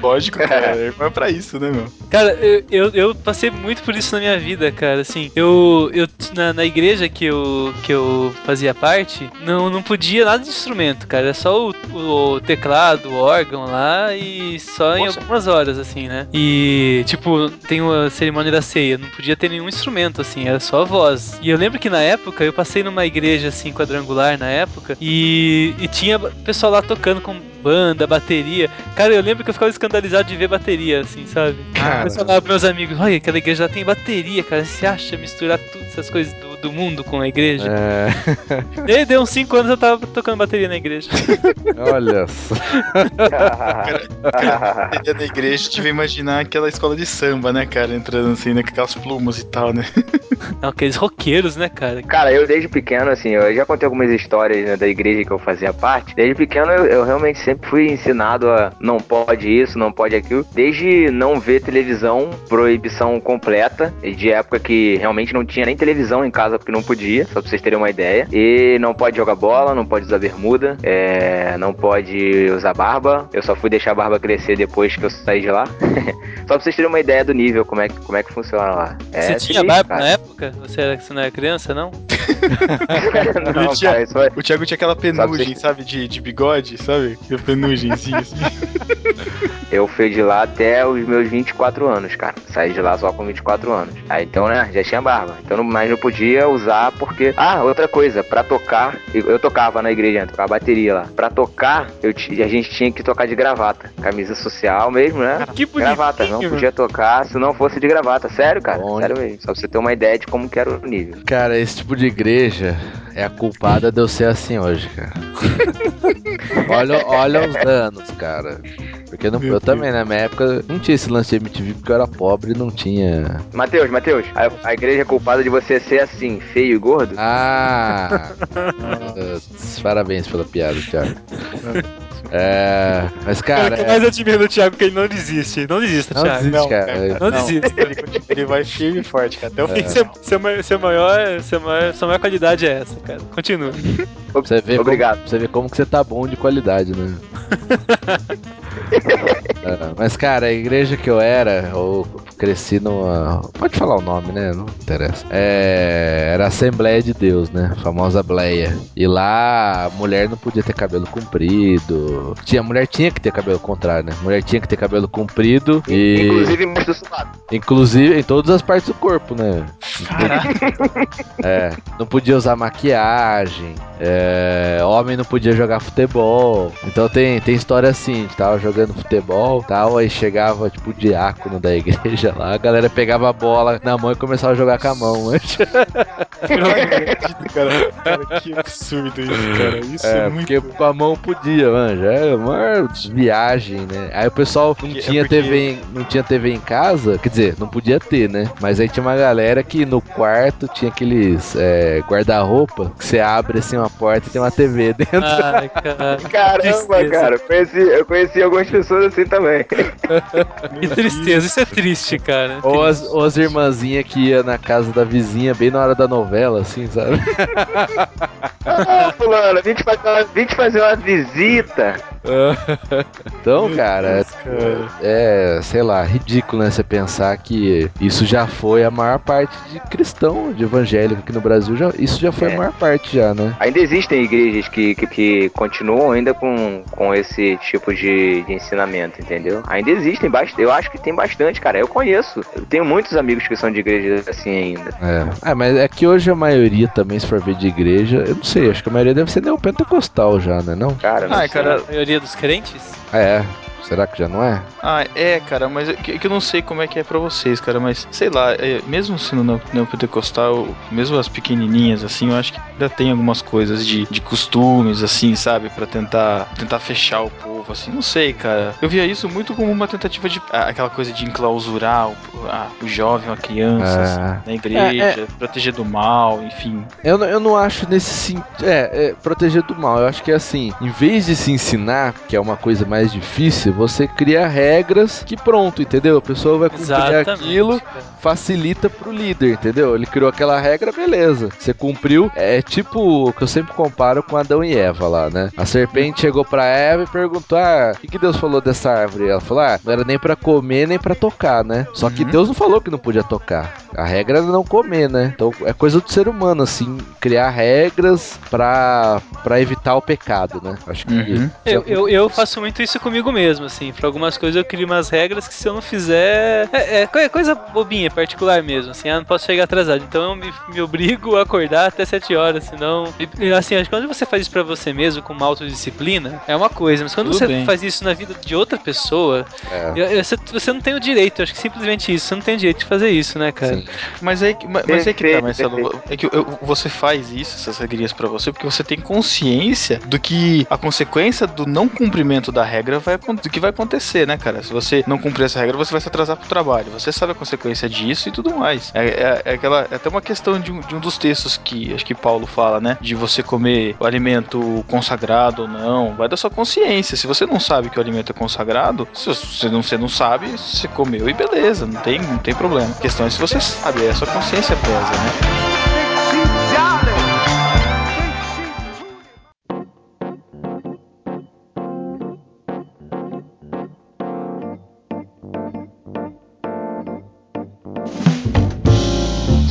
Lógico, cara, a irmã é pra isso, né, meu? Cara, eu, eu, eu passei muito por isso na minha vida, cara. Assim, eu, eu na, na igreja que eu, que eu fazia parte, não, não podia nada de instrumento, cara. Era só o, o teclado, o órgão lá e só em Nossa. algumas horas, assim, né? E, tipo, tem uma cerimônia da ceia, não podia ter nenhum instrumento, assim, era só voz. E eu lembro que na época eu passei numa igreja, assim, quadrangular na época, e, e tinha pessoal lá tocando com banda, bateria. Cara, eu lembro que eu ficava escandalizado de ver bateria, assim, sabe? Cara. Eu falava pros meus amigos, olha, aquela igreja já tem bateria, cara. Você acha misturar tudo essas coisas do, do mundo com a igreja? É, E aí, deu uns 5 anos eu tava tocando bateria na igreja. olha só. Bateria da igreja, tive imaginar aquela escola de samba, né, cara? Entrando assim, né, com aquelas plumas e tal, né? Não, aqueles roqueiros, né, cara? Cara, eu desde pequeno, assim, eu já contei algumas histórias né, da igreja que eu fazia parte. Desde pequeno eu, eu realmente sempre fui ensinado a não pode isso, não pode aquilo. Desde não ver televisão, proibição completa, e de época que realmente não tinha nem televisão em casa porque não podia, só pra vocês terem uma ideia. E não pode jogar bola, não pode usar bermuda, é, não pode usar barba. Eu só fui deixar a barba crescer depois que eu saí de lá. só pra vocês terem uma ideia do nível, como é, que- como é que funciona lá. É Você tinha barba na época? Você, era, você não era criança, não? não, cara, isso foi, O Thiago tinha aquela penugem, sabe, de, de bigode, sabe? Aquela penugemzinha assim. Eu fui de lá até os meus 24 anos, cara. Saí de lá só com 24 anos. Aí então, né, já tinha barba. Então, não- mas não podia usar porque. Ah, outra coisa, pra tocar, eu, tocava na igreja, eu tocava bateria lá. Pra tocar, eu ti- a gente tinha que tocar de gravata. Camisa social mesmo, né? Que Gravata, não podia tocar se não fosse de gravata. Sério, cara? Bom, Sério mesmo. Só pra você ter uma ideia de como que era o nível. Cara, esse tipo de igreja é a culpada de eu ser assim hoje, cara. olha, olha os danos, cara. Porque não, eu também, na minha época, não tinha esse lance de MTV porque eu era pobre e não tinha. Matheus, Matheus, a, a igreja é culpada de você ser assim, feio e gordo? Ah! Putz, parabéns pela piada, Thiago. É. Mas, cara. o que eu mais admiro do Thiago é que ele não desiste. Não desista, Não Thiago. desiste, não, cara. cara. Não, Não. desista. Ele, vai firme e forte, cara, até o fim. Seu, seu, seu maior, seu maior, sua maior qualidade é essa, cara. Continua. Você ver Obrigado. Como, pra você ver como que você tá bom de qualidade, né? É, mas, cara, a igreja que eu era, eu cresci numa. Pode falar o nome, né? Não interessa. É, era a Assembleia de Deus, né? A famosa Bleia. E lá a mulher não podia ter cabelo comprido. Tinha, a mulher tinha que ter cabelo contrário, né? A mulher tinha que ter cabelo comprido e. Inclusive embaixo do sovaco. Inclusive em todas as partes do corpo, né? É, não podia usar maquiagem, é, homem não podia jogar futebol. Então tem, tem história assim, tava jogando futebol tal, aí chegava tipo o diácono da igreja lá, a galera pegava a bola na mão e começava a jogar com a mão. né? cara, cara, que absurdo isso, cara. Isso é, É, muito. porque com a mão podia, manja. É uma viagem, né? Aí o pessoal não Porque- é tinha, porque- TV em, não tinha TV em casa, quer dizer, não podia ter, né? Mas aí tinha uma galera que no quarto tinha aqueles é, guarda-roupa que você abre assim uma porta e tem uma TV dentro. Ai, cara. Caramba, cara. Eu conheci, eu conheci algumas pessoas assim também. Que tristeza. Isso é triste, cara. Ou as, ou as irmãzinhas que ia na casa da vizinha bem na hora da novela, assim, sabe? Ah, fulano, vim te fazer uma, vim te fazer uma visita. Então, cara, é, cara. é, sei lá, ridículo, né? Você pensar que isso já foi a maior parte de cristão, de evangélico aqui no Brasil. Já, isso já foi É. a maior parte já, né? Ainda existem igrejas que, que, que continuam ainda com, com esse tipo de, de ensinamento, entendeu? Ainda existem bastante. Eu acho que tem bastante, cara. Eu conheço. Eu tenho muitos amigos que são de igrejas assim ainda. É. Ah, mas é que hoje a maioria também, se for ver de igreja, eu não sei, acho que a maioria deve ser neopentecostal já, né? Não? Cara, não Ai, sei. cara, A maioria dos crentes? É. Será que já não é? Ah, é, cara, mas é que, que eu não sei como é que é pra vocês, cara, mas sei lá, é, mesmo sendo neo- neopentecostal, mesmo as pequenininhas, assim, eu acho que ainda tem algumas coisas de, de costumes, assim, sabe, Pra tentar tentar fechar o povo, assim, não sei, cara. Eu via isso muito como uma tentativa de, ah, aquela coisa de enclausurar o, ah, o jovem, a criança, assim, Ah. na igreja, proteger do mal, enfim. Eu, não- eu não acho nesse sentido. É, é, proteger do mal. Eu acho que é assim: em vez de se ensinar, que é uma coisa mais difícil, você cria regras que pronto, entendeu? A pessoa vai cumprir Exatamente. aquilo, cara. facilita pro líder, entendeu? Ele criou aquela regra, beleza. Você cumpriu. É tipo o que eu sempre comparo com Adão e Eva lá, né? A serpente chegou pra Eva e perguntou: Ah, o que, que Deus falou dessa árvore? Ela falou: Ah, não era nem pra comer nem pra tocar, né? Só que Uhum. Deus não falou que não podia tocar. A regra era não comer, né? Então é coisa do ser humano, assim, criar regras pra, pra evitar o pecado, né? Acho que. Uhum. Eu, eu, eu faço muito isso comigo mesmo, assim. Pra algumas coisas eu crio umas regras que se eu não fizer. É, é co- coisa bobinha, particular mesmo, assim. Ah, não posso chegar atrasado. Então eu me, me obrigo a acordar até 7 horas, senão. E, assim, acho que quando você faz isso pra você mesmo, com uma autodisciplina, é uma coisa. Mas quando Tudo você bem. faz isso na vida de outra pessoa, É. eu- eu- você, você não tem o direito, eu acho que simplesmente isso, você não tem o direito de fazer isso, né, cara? Sim. Mas aí, que- mas mas é que tá, Marcelo. É que eu- você faz isso, essas regrinhas pra você, porque você tem consciência do que a consequência do não cumprimento da regra vai, acon- do que vai acontecer, né, cara? Se você não cumprir essa regra, você vai se atrasar pro trabalho. Você sabe a consequência disso e tudo mais. É, é- é aquela, é até uma questão de um, de um dos textos que acho que Paulo fala, né? De você comer o alimento consagrado ou não. Vai da sua consciência. Se você não sabe que o alimento é consagrado, se você não, você não sabe, você comeu e beleza, não tem, não tem problema. A questão é se você sabe, aí a sua consciência pesa, né?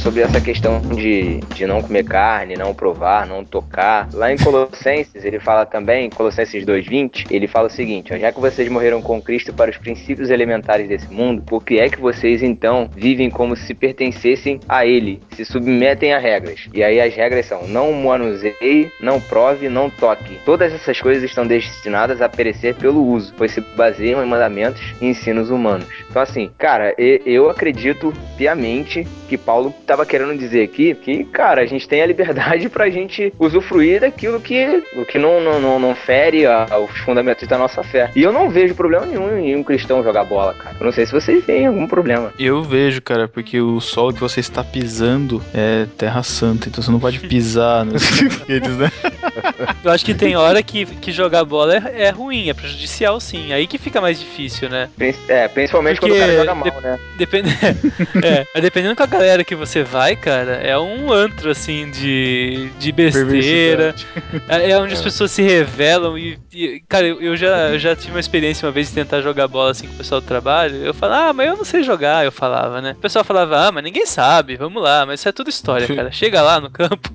Sobre essa questão de, de não comer carne, não provar, não tocar. Lá em Colossenses, ele fala também, Colossenses 2:20, ele fala o seguinte: ó, já que vocês morreram com Cristo para os princípios elementares desse mundo, por que é que vocês então vivem como se pertencessem a ele, se submetem a regras? E aí as regras são: não manuseie, não prove, não toque. Todas essas coisas estão destinadas a perecer pelo uso, pois se baseiam em mandamentos e ensinos humanos. Então assim, cara, eu acredito piamente que Paulo estava querendo dizer aqui que, cara, a gente tem a liberdade pra gente usufruir daquilo que, o que não, não, não, não fere a- os fundamentos da nossa fé. E eu não vejo problema nenhum em um cristão jogar bola, cara. Eu não sei se vocês veem algum problema. Eu vejo, cara, porque o solo que você está pisando é terra santa, então você não pode pisar nos eles, né? Eu acho que tem hora que, que jogar bola é, é ruim, é prejudicial sim, aí que fica mais difícil, né? É, principalmente Porque quando o cara joga mal, né? Depende... é, mas dependendo com a galera que você vai, cara, é um antro, assim, de, de besteira. É, é onde as pessoas se revelam e, e, cara, eu, já, eu já tive uma experiência uma vez de tentar jogar bola assim com o pessoal do trabalho. Eu falava, ah, mas eu não sei jogar, eu falava, né? O pessoal falava, ah, mas ninguém sabe, vamos lá, mas isso é tudo história, cara. Chega lá no campo,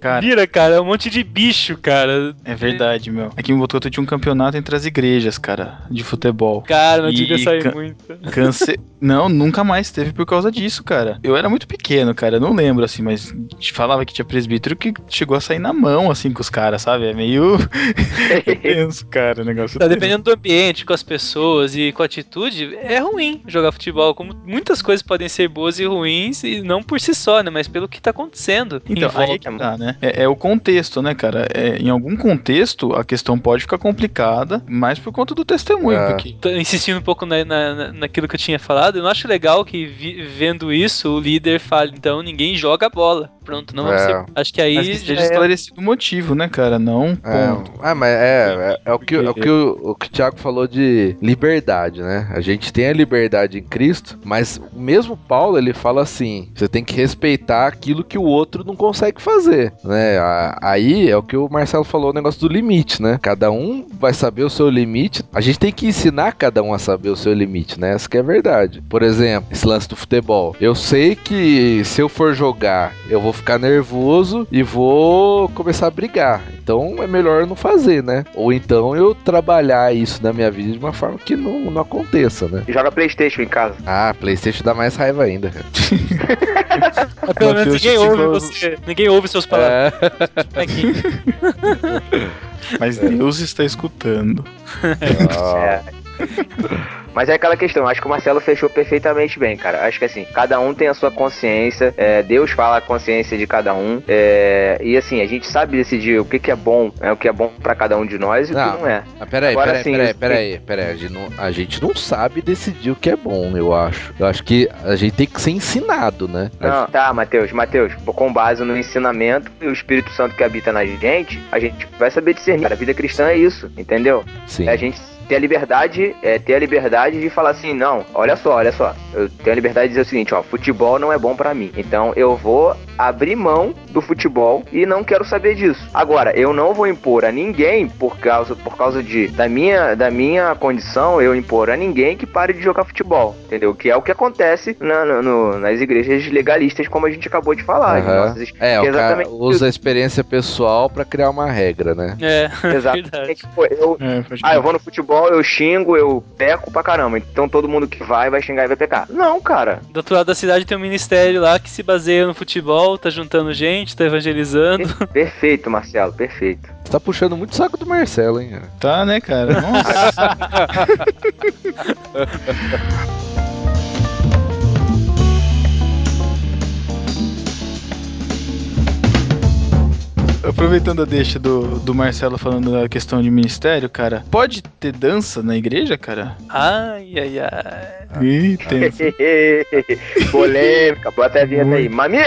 Cara. vira, cara, é um monte de bicho, cara. É verdade, meu. Aqui em Botucatu tinha um campeonato entre as igrejas, cara, de futebol. Cara, não E- devia e sair muito. Câncer. Não, nunca mais teve por causa disso, cara. Eu era muito pequeno, cara. Eu não lembro, assim, mas te falava que tinha presbítero que chegou a sair na mão, assim, com os caras, sabe? É meio. tenso, cara, o negócio. Tá, tenso. dependendo do ambiente, com as pessoas e com a atitude, é ruim jogar futebol. Como muitas coisas podem ser boas e ruins, e não por si só, né? Mas pelo que tá acontecendo. Então, aí é que tá, né? É, é o contexto, né, cara? É, em algum contexto, a questão pode ficar complicada, mas por conta do testemunho. É. Porque Tô insistindo um pouco na, na- na- naquilo que eu tinha falado, eu não acho legal que vi- vendo isso o líder fale, então ninguém joga bola. Pronto, não É. você. Acho que aí mas que esteja é- esclarecido o motivo, né, cara? Não ponto. É, ah, mas é, é, é o, que, é o que o, o que o Thiago falou de liberdade, né? A gente tem a liberdade em Cristo, mas mesmo Paulo, ele fala assim, você tem que respeitar aquilo que o outro não consegue fazer, né? Aí é o que o Marcelo falou, o negócio do limite, né? Cada um vai saber o seu limite. A gente tem que ensinar cada um a saber o seu limite, né? Essa que é a verdade. Por exemplo, esse lance do futebol. Eu sei que se eu for jogar, eu vou ficar nervoso e vou começar a brigar. Então é melhor não fazer, né? Ou então eu trabalhar isso na minha vida de uma forma que não, não aconteça, né? Joga Playstation em casa. Ah, Playstation dá mais raiva ainda, cara. Mas pelo menos ninguém ouve você. Ninguém ouve seus palavras É. Mas Deus está escutando. É. Mas é aquela questão, acho que o Marcelo fechou perfeitamente bem, cara. Acho que assim, cada um tem a sua consciência, é, Deus fala a consciência de cada um, é, e assim, a gente sabe decidir o que, que é bom, né, o que é bom pra cada um de nós e o Não. que não é. Mas peraí, Agora peraí, sim, peraí, eu- peraí, peraí. A gente, não, sabe decidir o que é bom, eu acho. Eu acho que a gente tem que ser ensinado, né? Não, tá, Matheus, Matheus, com base no ensinamento e o Espírito Santo que habita na gente, a gente vai saber discernir. Cara, a vida cristã é isso, entendeu? Sim. É a gente ter a liberdade, é, ter a liberdade de falar assim, não, olha só, olha só, eu tenho a liberdade de dizer o seguinte, ó, futebol não é bom pra mim. Então eu vou abrir mão do futebol e não quero saber disso. Agora, eu não vou impor a ninguém por causa por causa de da minha da minha condição, eu impor a ninguém que pare de jogar futebol, entendeu? Que é o que acontece na- no- no- nas igrejas legalistas, como a gente acabou de falar. Aham. Nossas- É, o cara usa a experiência pessoal pra criar uma regra, né? É, verdade. Exatamente. Pô, eu, É, ah, eu vou no futebol, eu xingo, eu peco pra caramba. Então todo mundo que vai, vai xingar e vai pecar. Não, cara. Do outro lado da cidade tem um ministério lá que se baseia no futebol tá juntando gente, tá evangelizando. Perfeito, Marcelo, perfeito. Você tá puxando muito saco do Marcelo, hein, cara? Tá, né, cara? Nossa. Aproveitando a deixa do, do Marcelo falando da questão de ministério, cara, pode ter dança na igreja, cara? Ai, ai, ai. Ih, tenso. Polêmica, bota a vinheta aí. Mami!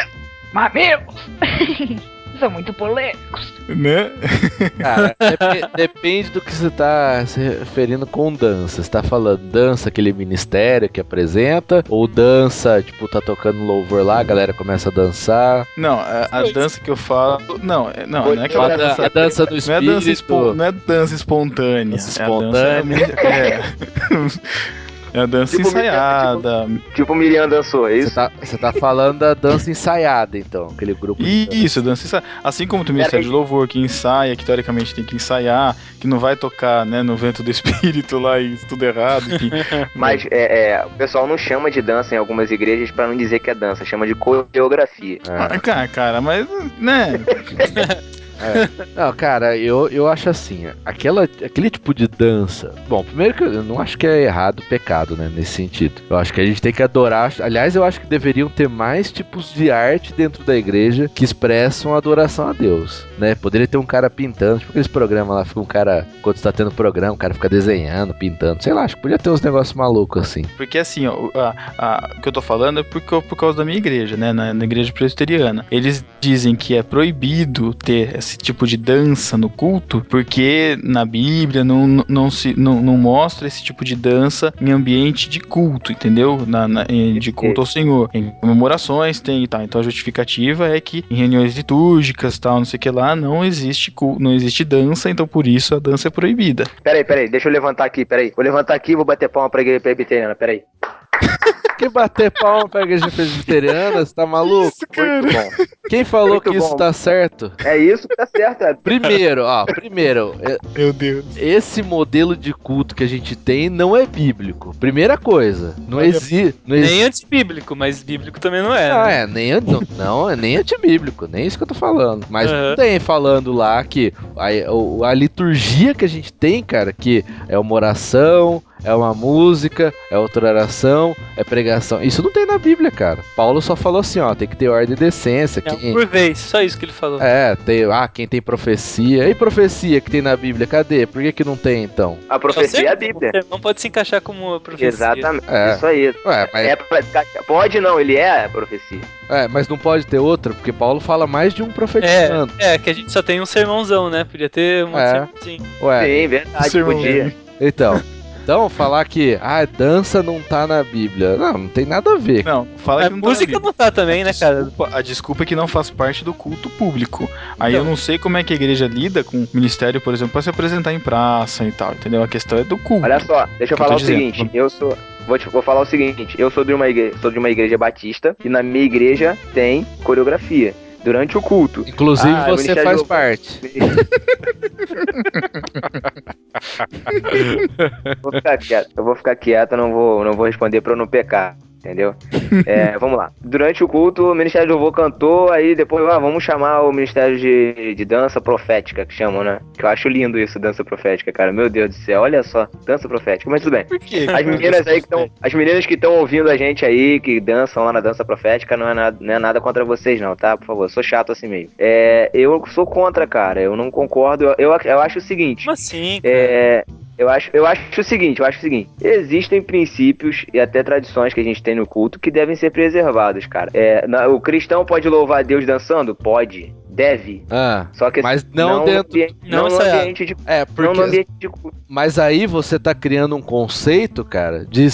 Mamilos! São muito polêmicos. né? Cara, depe- depende do que você tá se referindo com dança. Você tá falando dança, aquele ministério que apresenta, ou dança, tipo, tá tocando louvor lá, a galera começa a dançar. Não, a, a dança que eu falo. Não, é- não, não é A, aquela dan- dança. a dança do Não é, dança espo- espírito. não é dança espontânea. Dança É a dança- espontânea. É, é a dança Tipo, ensaiada. Tipo o Miriam dançou, é Você isso? tá, você tá falando da dança ensaiada, então, aquele grupo. de dança. Isso, dança ensaiada. Assim como tem o Ministério de Louvor que ensaia, que teoricamente tem que ensaiar, que não vai tocar né, no vento do espírito lá e isso tudo errado. enfim. Mas é, é, o pessoal não chama de dança em algumas igrejas pra não dizer que é dança, chama de coreografia. É. Ah, cara, cara, mas, né? Não, cara, eu, eu acho assim, aquela, aquele tipo de dança. Bom, primeiro que eu não acho que é errado pecado, né? Nesse sentido. Eu acho que a gente tem que adorar. Aliás, eu acho que deveriam ter mais tipos de arte dentro da igreja que expressam adoração a Deus, né? Poderia ter um cara pintando, tipo aqueles programas lá, fica um cara, quando está tendo programa, o cara fica desenhando, pintando, sei lá, acho que podia ter uns negócios malucos assim. Porque assim, ó, o- a, a- o que eu tô falando é porque, por causa da minha igreja, né? Na, na igreja presbiteriana. Eles dizem que é proibido ter esse tipo de dança no culto, porque na Bíblia não, não, se, não, não mostra esse tipo de dança em ambiente de culto, entendeu? Na, na- de culto ao Senhor. Em comemorações tem e tal. Então a justificativa é que em reuniões litúrgicas tal, não sei o que lá, não existe, não existe dança, então por isso a dança é proibida. Peraí, peraí, deixa eu levantar aqui, peraí. Vou levantar aqui e vou bater palma pra igreja presbiteriana, peraí. Que bater palma pra igreja presbiteriana, você tá maluco? Muito bom. Quem falou Muito que isso bom. tá certo? É isso que tá certo, é. Primeiro, ó, primeiro, é- Meu Deus. esse modelo de culto que a gente tem não é bíblico. Primeira coisa, não Olha- existe. Não exi- Nem antibíblico, mas bíblico também não é. Ah, né? é, nem, não, não, é nem antibíblico, nem isso que eu tô falando. Mas Aham. não tem falando lá que a, a liturgia que a gente tem, cara, que é uma oração, é uma música, é outra oração, é pregação. Isso não tem na Bíblia, cara. Paulo só falou assim, ó, tem que ter ordem e decência. É Quem, por vez, só isso que ele falou. é, tem, ah, quem tem profecia. E profecia que tem na Bíblia, cadê? Por que, que não tem, então? A profecia é a Bíblia. Não pode se encaixar como profecia. Exatamente. É. Isso aí. Ué, mas, É Pode não, ele é a profecia. é, mas não pode ter outra, porque Paulo fala mais de um É, profetizando. é, que a gente só tem um sermãozão, né? Podia ter um É. sermãozinho. Ué, Sim, verdade, podia. então. Então, falar que ah, dança não tá na Bíblia. Não, não tem nada a ver. Não, fala A que não tá na música Bíblia. não tá também, né, cara? Desculpa- a desculpa é que não faz parte do culto público. Aí Então. eu não sei como é que a igreja lida com o ministério, por exemplo, pra se apresentar em praça e tal, entendeu? A questão é do culto. Olha só, deixa eu eu falar o dizendo. seguinte, eu sou. Vou, te, vou falar o seguinte, eu sou de uma igreja, sou de uma igreja batista e na minha igreja tem coreografia durante o culto. Inclusive, Ah, você faz do- parte. vou ficar quieto, eu vou ficar quieto, não vou, não vou responder pra eu não pecar. Entendeu? É, vamos lá. Durante o culto, o Ministério do Louvor cantou, aí depois, ah, vamos chamar o Ministério de, de Dança Profética, que chamam, né? Que eu acho lindo isso, dança profética, cara. Meu Deus do céu, olha só, dança profética, mas tudo bem. Por quê? As meninas aí que estão. As meninas que estão ouvindo a gente aí, que dançam lá na dança profética, não é nada, não é nada contra vocês, não, tá? Por favor, sou chato assim mesmo. É, eu sou contra, cara. Eu não concordo. Eu, eu, eu acho o seguinte. Como assim, cara? É. Eu acho, eu acho o seguinte, eu acho o seguinte, existem princípios e até tradições que a gente tem no culto que devem ser preservados, cara. É, na- o cristão pode louvar Deus dançando? Pode. Deve. Ah, Só que Mas não no dentro- ambiente, não não, no ensaiado. ambiente de é, não porque. no ambiente de culto. Mas aí você tá criando um conceito, cara, de,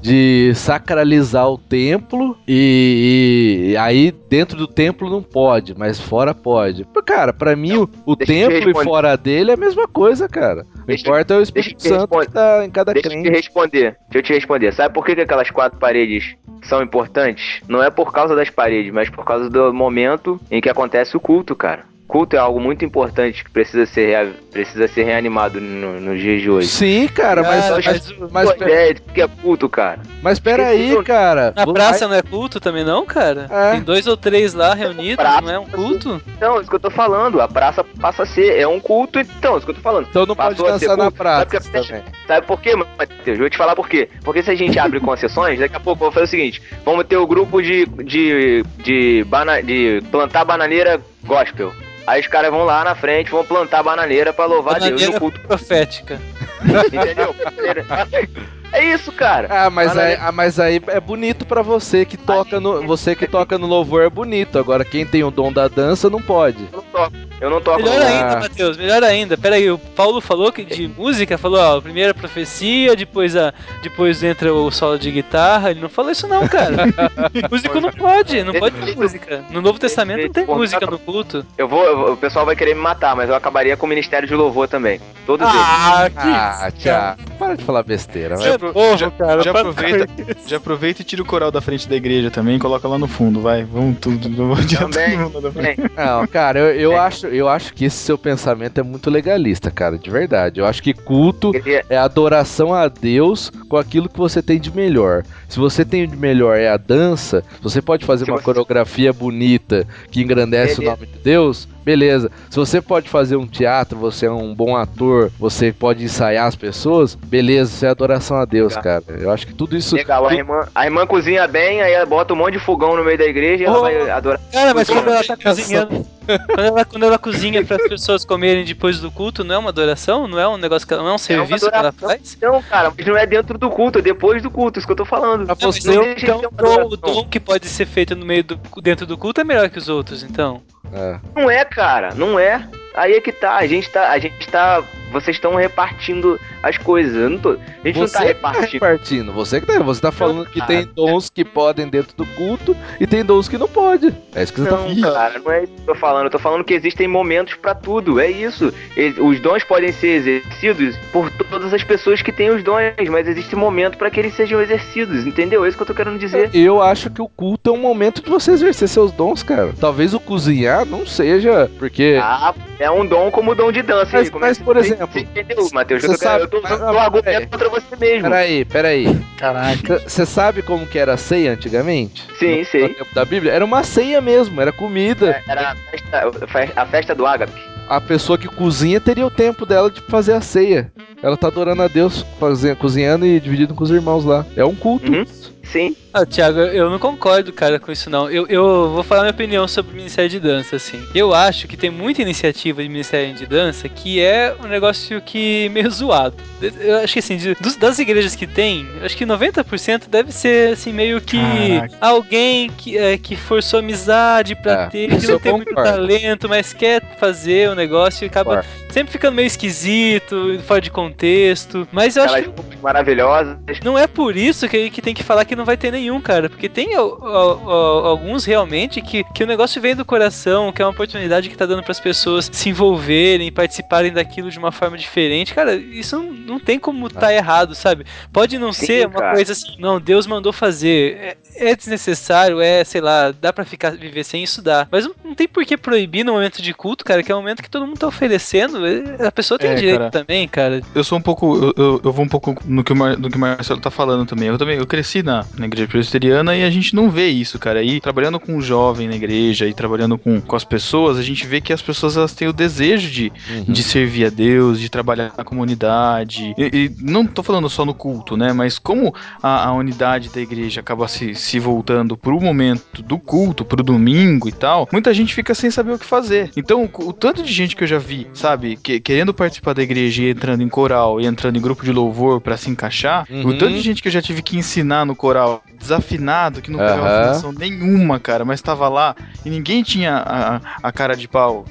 de sacralizar o templo e, e aí dentro do templo não pode, mas fora pode. Cara, pra mim o, o deixa te templo e fora dele é a mesma coisa, cara. O Deixa- importa é o deixa Espírito Santo que tá em cada Deixa eu te crente. responder. Deixa eu te responder. Sabe por que, que aquelas quatro paredes são importantes? Não é por causa das paredes, mas por causa do momento em que acontece o culto, cara. Culto é algo muito importante que precisa ser, rea- precisa ser reanimado no- nos dias de hoje. Sim, cara, mas, Cara, mas, mas mas, de que é culto, cara. mas peraí, cara. Na praça não é culto também não, cara? É. Tem dois ou três lá reunidos, Praça. não é um culto? Então, isso que eu tô falando. A praça passa a ser, é um culto, então, isso que eu tô falando. Então não pode Passou a ser dançar na praça Sabe que- também. Sabe por quê, Matheus? Eu vou te falar por quê. Porque se a gente abre concessões, daqui a pouco eu vou fazer o seguinte: vamos ter o grupo de, de, de, bana, de plantar bananeira gospel. Aí os caras vão lá na frente, vão plantar bananeira pra louvar Deus Bananeira no culto, profética. entendeu? É isso, cara. Ah, mas aí, ah, mas aí é bonito pra você que toca no você que toca no louvor é bonito. Agora quem tem o dom da dança não pode. Eu não toco. Eu não toco. Melhor ainda, Matheus, melhor ainda. Pera aí, o Paulo falou que de música, falou, ó, primeiro a profecia, depois a depois entra o solo de guitarra. Ele não falou isso não, cara. Músico não pode, não pode ter música. No Novo Testamento não tem música no culto. Eu vou, eu vou- o pessoal vai querer me matar, mas eu acabaria com o Ministério de Louvor também. Todos eles. Ah, que Ah, tchau. Para de falar besteira. Vai. Apro- burro, já- cara, já aproveita, já aproveita e tira o coral da frente da igreja também e coloca lá no fundo, vai. Vamos tudo. Vamos Também. todo mundo da frente. Não, cara, eu, eu É. acho eu acho que esse seu pensamento é muito legalista, cara, de verdade. Eu acho que culto Queria- é adoração a Deus com aquilo que você tem de melhor. Se você tem de melhor é a dança, você pode fazer Se uma você- coreografia bonita que engrandece o nome de Deus, beleza. Se você pode fazer um teatro, você é um bom ator, você pode ensaiar as pessoas, beleza, isso é adoração a Deus, Legal. cara. Eu acho que tudo isso. Legal, a irmã, a irmã cozinha bem, aí ela bota um monte de fogão no meio da igreja e ela Oh. vai adorar. Cara, mas quando ela tá Adoração. cozinhando. Quando ela, quando ela cozinha para as pessoas comerem depois do culto, não é uma adoração? Não é um negócio que ela, não é um serviço que ela faz? Não, cara, mas não é dentro do culto, é depois do culto, isso que eu tô falando. Não, você, não então, então o dom que pode ser feito no meio do dentro do culto é melhor que os outros, então. É. Não é, cara, não é. Aí é que tá, a gente tá, a gente tá, vocês estão repartindo as coisas. Eu não tô, a gente não tá Você que tá repartindo. repartindo, você que tá, você tá falando que tem dons que podem dentro do culto e tem dons que não pode. É isso que você tá falando. Não, cara, não é isso que eu tô falando. Eu tô falando que existem momentos pra tudo. É isso. Os dons podem ser exercidos por todas as pessoas que têm os dons, mas existe momento pra que eles sejam exercidos, entendeu? É isso que eu tô querendo dizer. Eu acho que o culto é um momento de você exercer seus dons, cara. Talvez o cozinhar não seja, porque. Ah, é um dom como o dom de dança. Mas- aí, como é mas, por exemplo, Você entendeu, Matheus? você Eu tô, sabe- eu tô mas- usando não, o argumento peraí. contra você mesmo. Peraí, peraí. Caraca. Você sabe como que era a ceia antigamente? Sim, No sei. tempo da Bíblia? Era uma ceia mesmo, era comida. Era a festa, a festa do ágape. A pessoa que cozinha teria o tempo dela de fazer a ceia. Ela tá adorando a Deus, fazendo, cozinhando e dividindo com os irmãos lá. É um culto. Uhum. Sim. Ah, Thiago, eu não concordo, cara, com isso não. Eu, eu vou falar minha opinião sobre o Ministério de Dança, assim. Eu acho que tem muita iniciativa de Ministério de Dança que é um negócio que meio zoado. Eu acho que assim, de- dos- das igrejas que tem, acho que 90% deve ser assim, meio que Caraca. alguém que, é, que forçou amizade pra É, ter, que não tem muito talento, mas quer fazer o negócio e acaba sempre ficando meio esquisito, fora de contexto. Mas eu acho que Aquelas maravilhosas. não é por isso que, que tem que falar que não vai ter nenhum, cara. Porque tem al- al- al- alguns realmente que, que o negócio vem do coração, que é uma oportunidade que tá dando pras pessoas se envolverem, participarem daquilo de uma forma diferente. Cara, isso não, não tem como tá errado, sabe? Pode não Sim, ser uma cara. coisa assim, não, Deus mandou fazer. É, é desnecessário, é, sei lá, dá pra ficar, viver sem isso, dá. Mas não, não tem por que proibir no momento de culto, cara, que é o momento que todo mundo tá oferecendo. É, A pessoa tem É, direito cara. também, cara. Eu sou um pouco. Eu, eu, eu vou um pouco no que, o Mar, no que o Marcelo tá falando também. Eu também eu cresci na, na igreja presbiteriana e a gente não vê isso, cara. E trabalhando com um jovem na igreja e trabalhando com, com as pessoas, a gente vê que as pessoas elas têm o desejo de, Uhum. de servir a Deus, de trabalhar na comunidade. E, e não tô falando só no culto, né? Mas como a, a unidade da igreja acaba se, se voltando pro momento do culto, pro domingo e tal, muita gente fica sem saber o que fazer. Então, o, o tanto de gente que eu já vi, sabe, que- querendo participar da igreja e entrando em coral e entrando em grupo de louvor pra se encaixar, Uhum. o tanto de gente que eu já tive que ensinar no coral desafinado, que não pegava afinação nenhuma, cara, mas tava lá e ninguém tinha a- a cara de pau.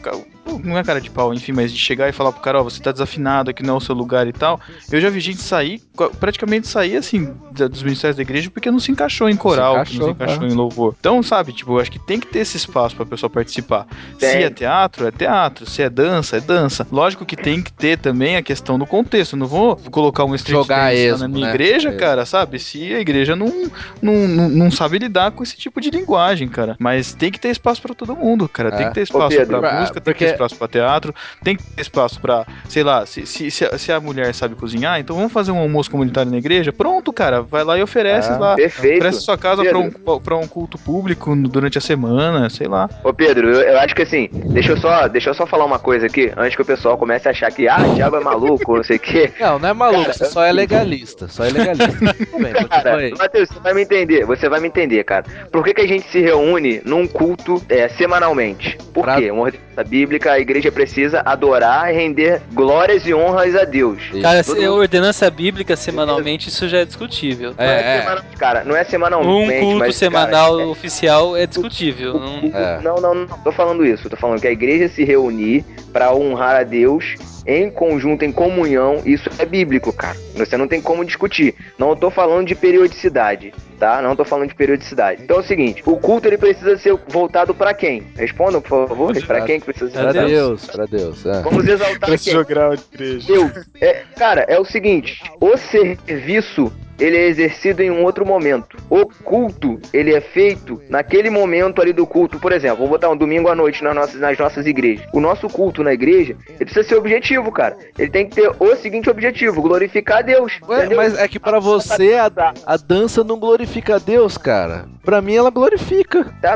Não é cara de pau, enfim, mas de chegar e falar pro cara, ó, você tá desafinado, aqui não é o seu lugar e tal. Eu já vi gente sair praticamente sair, assim, dos ministérios da igreja porque não se encaixou em coral, Se que não se encaixou, encaixou em louvor. Então, sabe, tipo, eu acho que tem que ter esse espaço pra pessoa participar. Se Tem. é teatro, é teatro. Se é dança, é dança. Lógico que tem que ter também a questão do contexto. Eu não vou colocar um street Jogar esmo, na minha né? igreja, É. cara, sabe? Se a igreja não, não, não, não sabe lidar com esse tipo de linguagem, cara. Mas tem que ter espaço pra todo mundo, cara. Tem É. que ter espaço Pedro, pra música, tem que porque- ter espaço pra teatro, tem que ter espaço pra, sei lá, se, se, se, a, se a mulher sabe cozinhar, então vamos fazer um almoço comunitário na igreja? Pronto, cara. Vai lá e oferece Ah, lá. Perfeito. Oferece sua casa pra um, pra um culto público durante a semana, sei lá. Ô Pedro, eu, eu acho que assim, deixa eu, só, deixa eu só falar uma coisa aqui, antes que o pessoal comece a achar que, ah, o Thiago é maluco, não sei o quê. Não, não é maluco, Cara, você só é legalista. Só é legalista. Bem, Cara. Matheus, você vai me entender, você vai me entender, cara. Por que, que a gente se reúne num culto é, semanalmente? Por Pra- quê? Uma ordenança bíblica, a igreja precisa adorar e render glórias e honras a Deus. Cara, Todo se é mundo- ordenança bíblica semanalmente, isso já é discutível. Não é, É, é. semanalmente, cara, não é Um semanalmente, culto mas, semanal cara, oficial é discutível. Não- É. Não, não, não tô falando isso. Tô falando que a igreja se reunir pra honrar a Deus em conjunto, em comunhão, isso é bíblico, cara. Você não tem como discutir. Não tô falando de periodicidade, tá? Não tô falando de periodicidade. Então é o seguinte, o culto ele precisa ser voltado pra quem? Respondam, por favor. Pra quem que precisa ser voltado? Deus, pra Deus. é. Vamos exaltar quem? jogral de igreja. Deus. É, cara, é o seguinte, o serviço ele é exercido em um outro momento. O culto, ele é feito naquele momento ali do culto. Por exemplo, vou botar um domingo à noite nas nossas, nas nossas igrejas. O nosso culto na igreja, ele precisa ser objetivo, cara. Ele tem que ter o seguinte objetivo, glorificar a Deus. Ué, mas é que pra você a, a dança não glorifica a Deus, cara. Pra mim ela glorifica. Tá,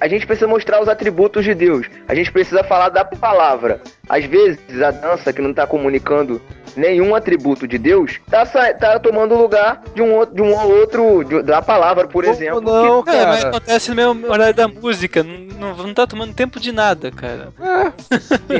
a gente precisa mostrar os atributos de Deus. A gente precisa falar da palavra. Às vezes, a dança que não tá comunicando nenhum atributo de Deus, tá, sa- tá tomando lugar de um outro, de um outro de- da palavra, por Como exemplo. não, Cara, mas cara? acontece no mesmo horário da música. Não, não, não tá tomando tempo de nada, cara.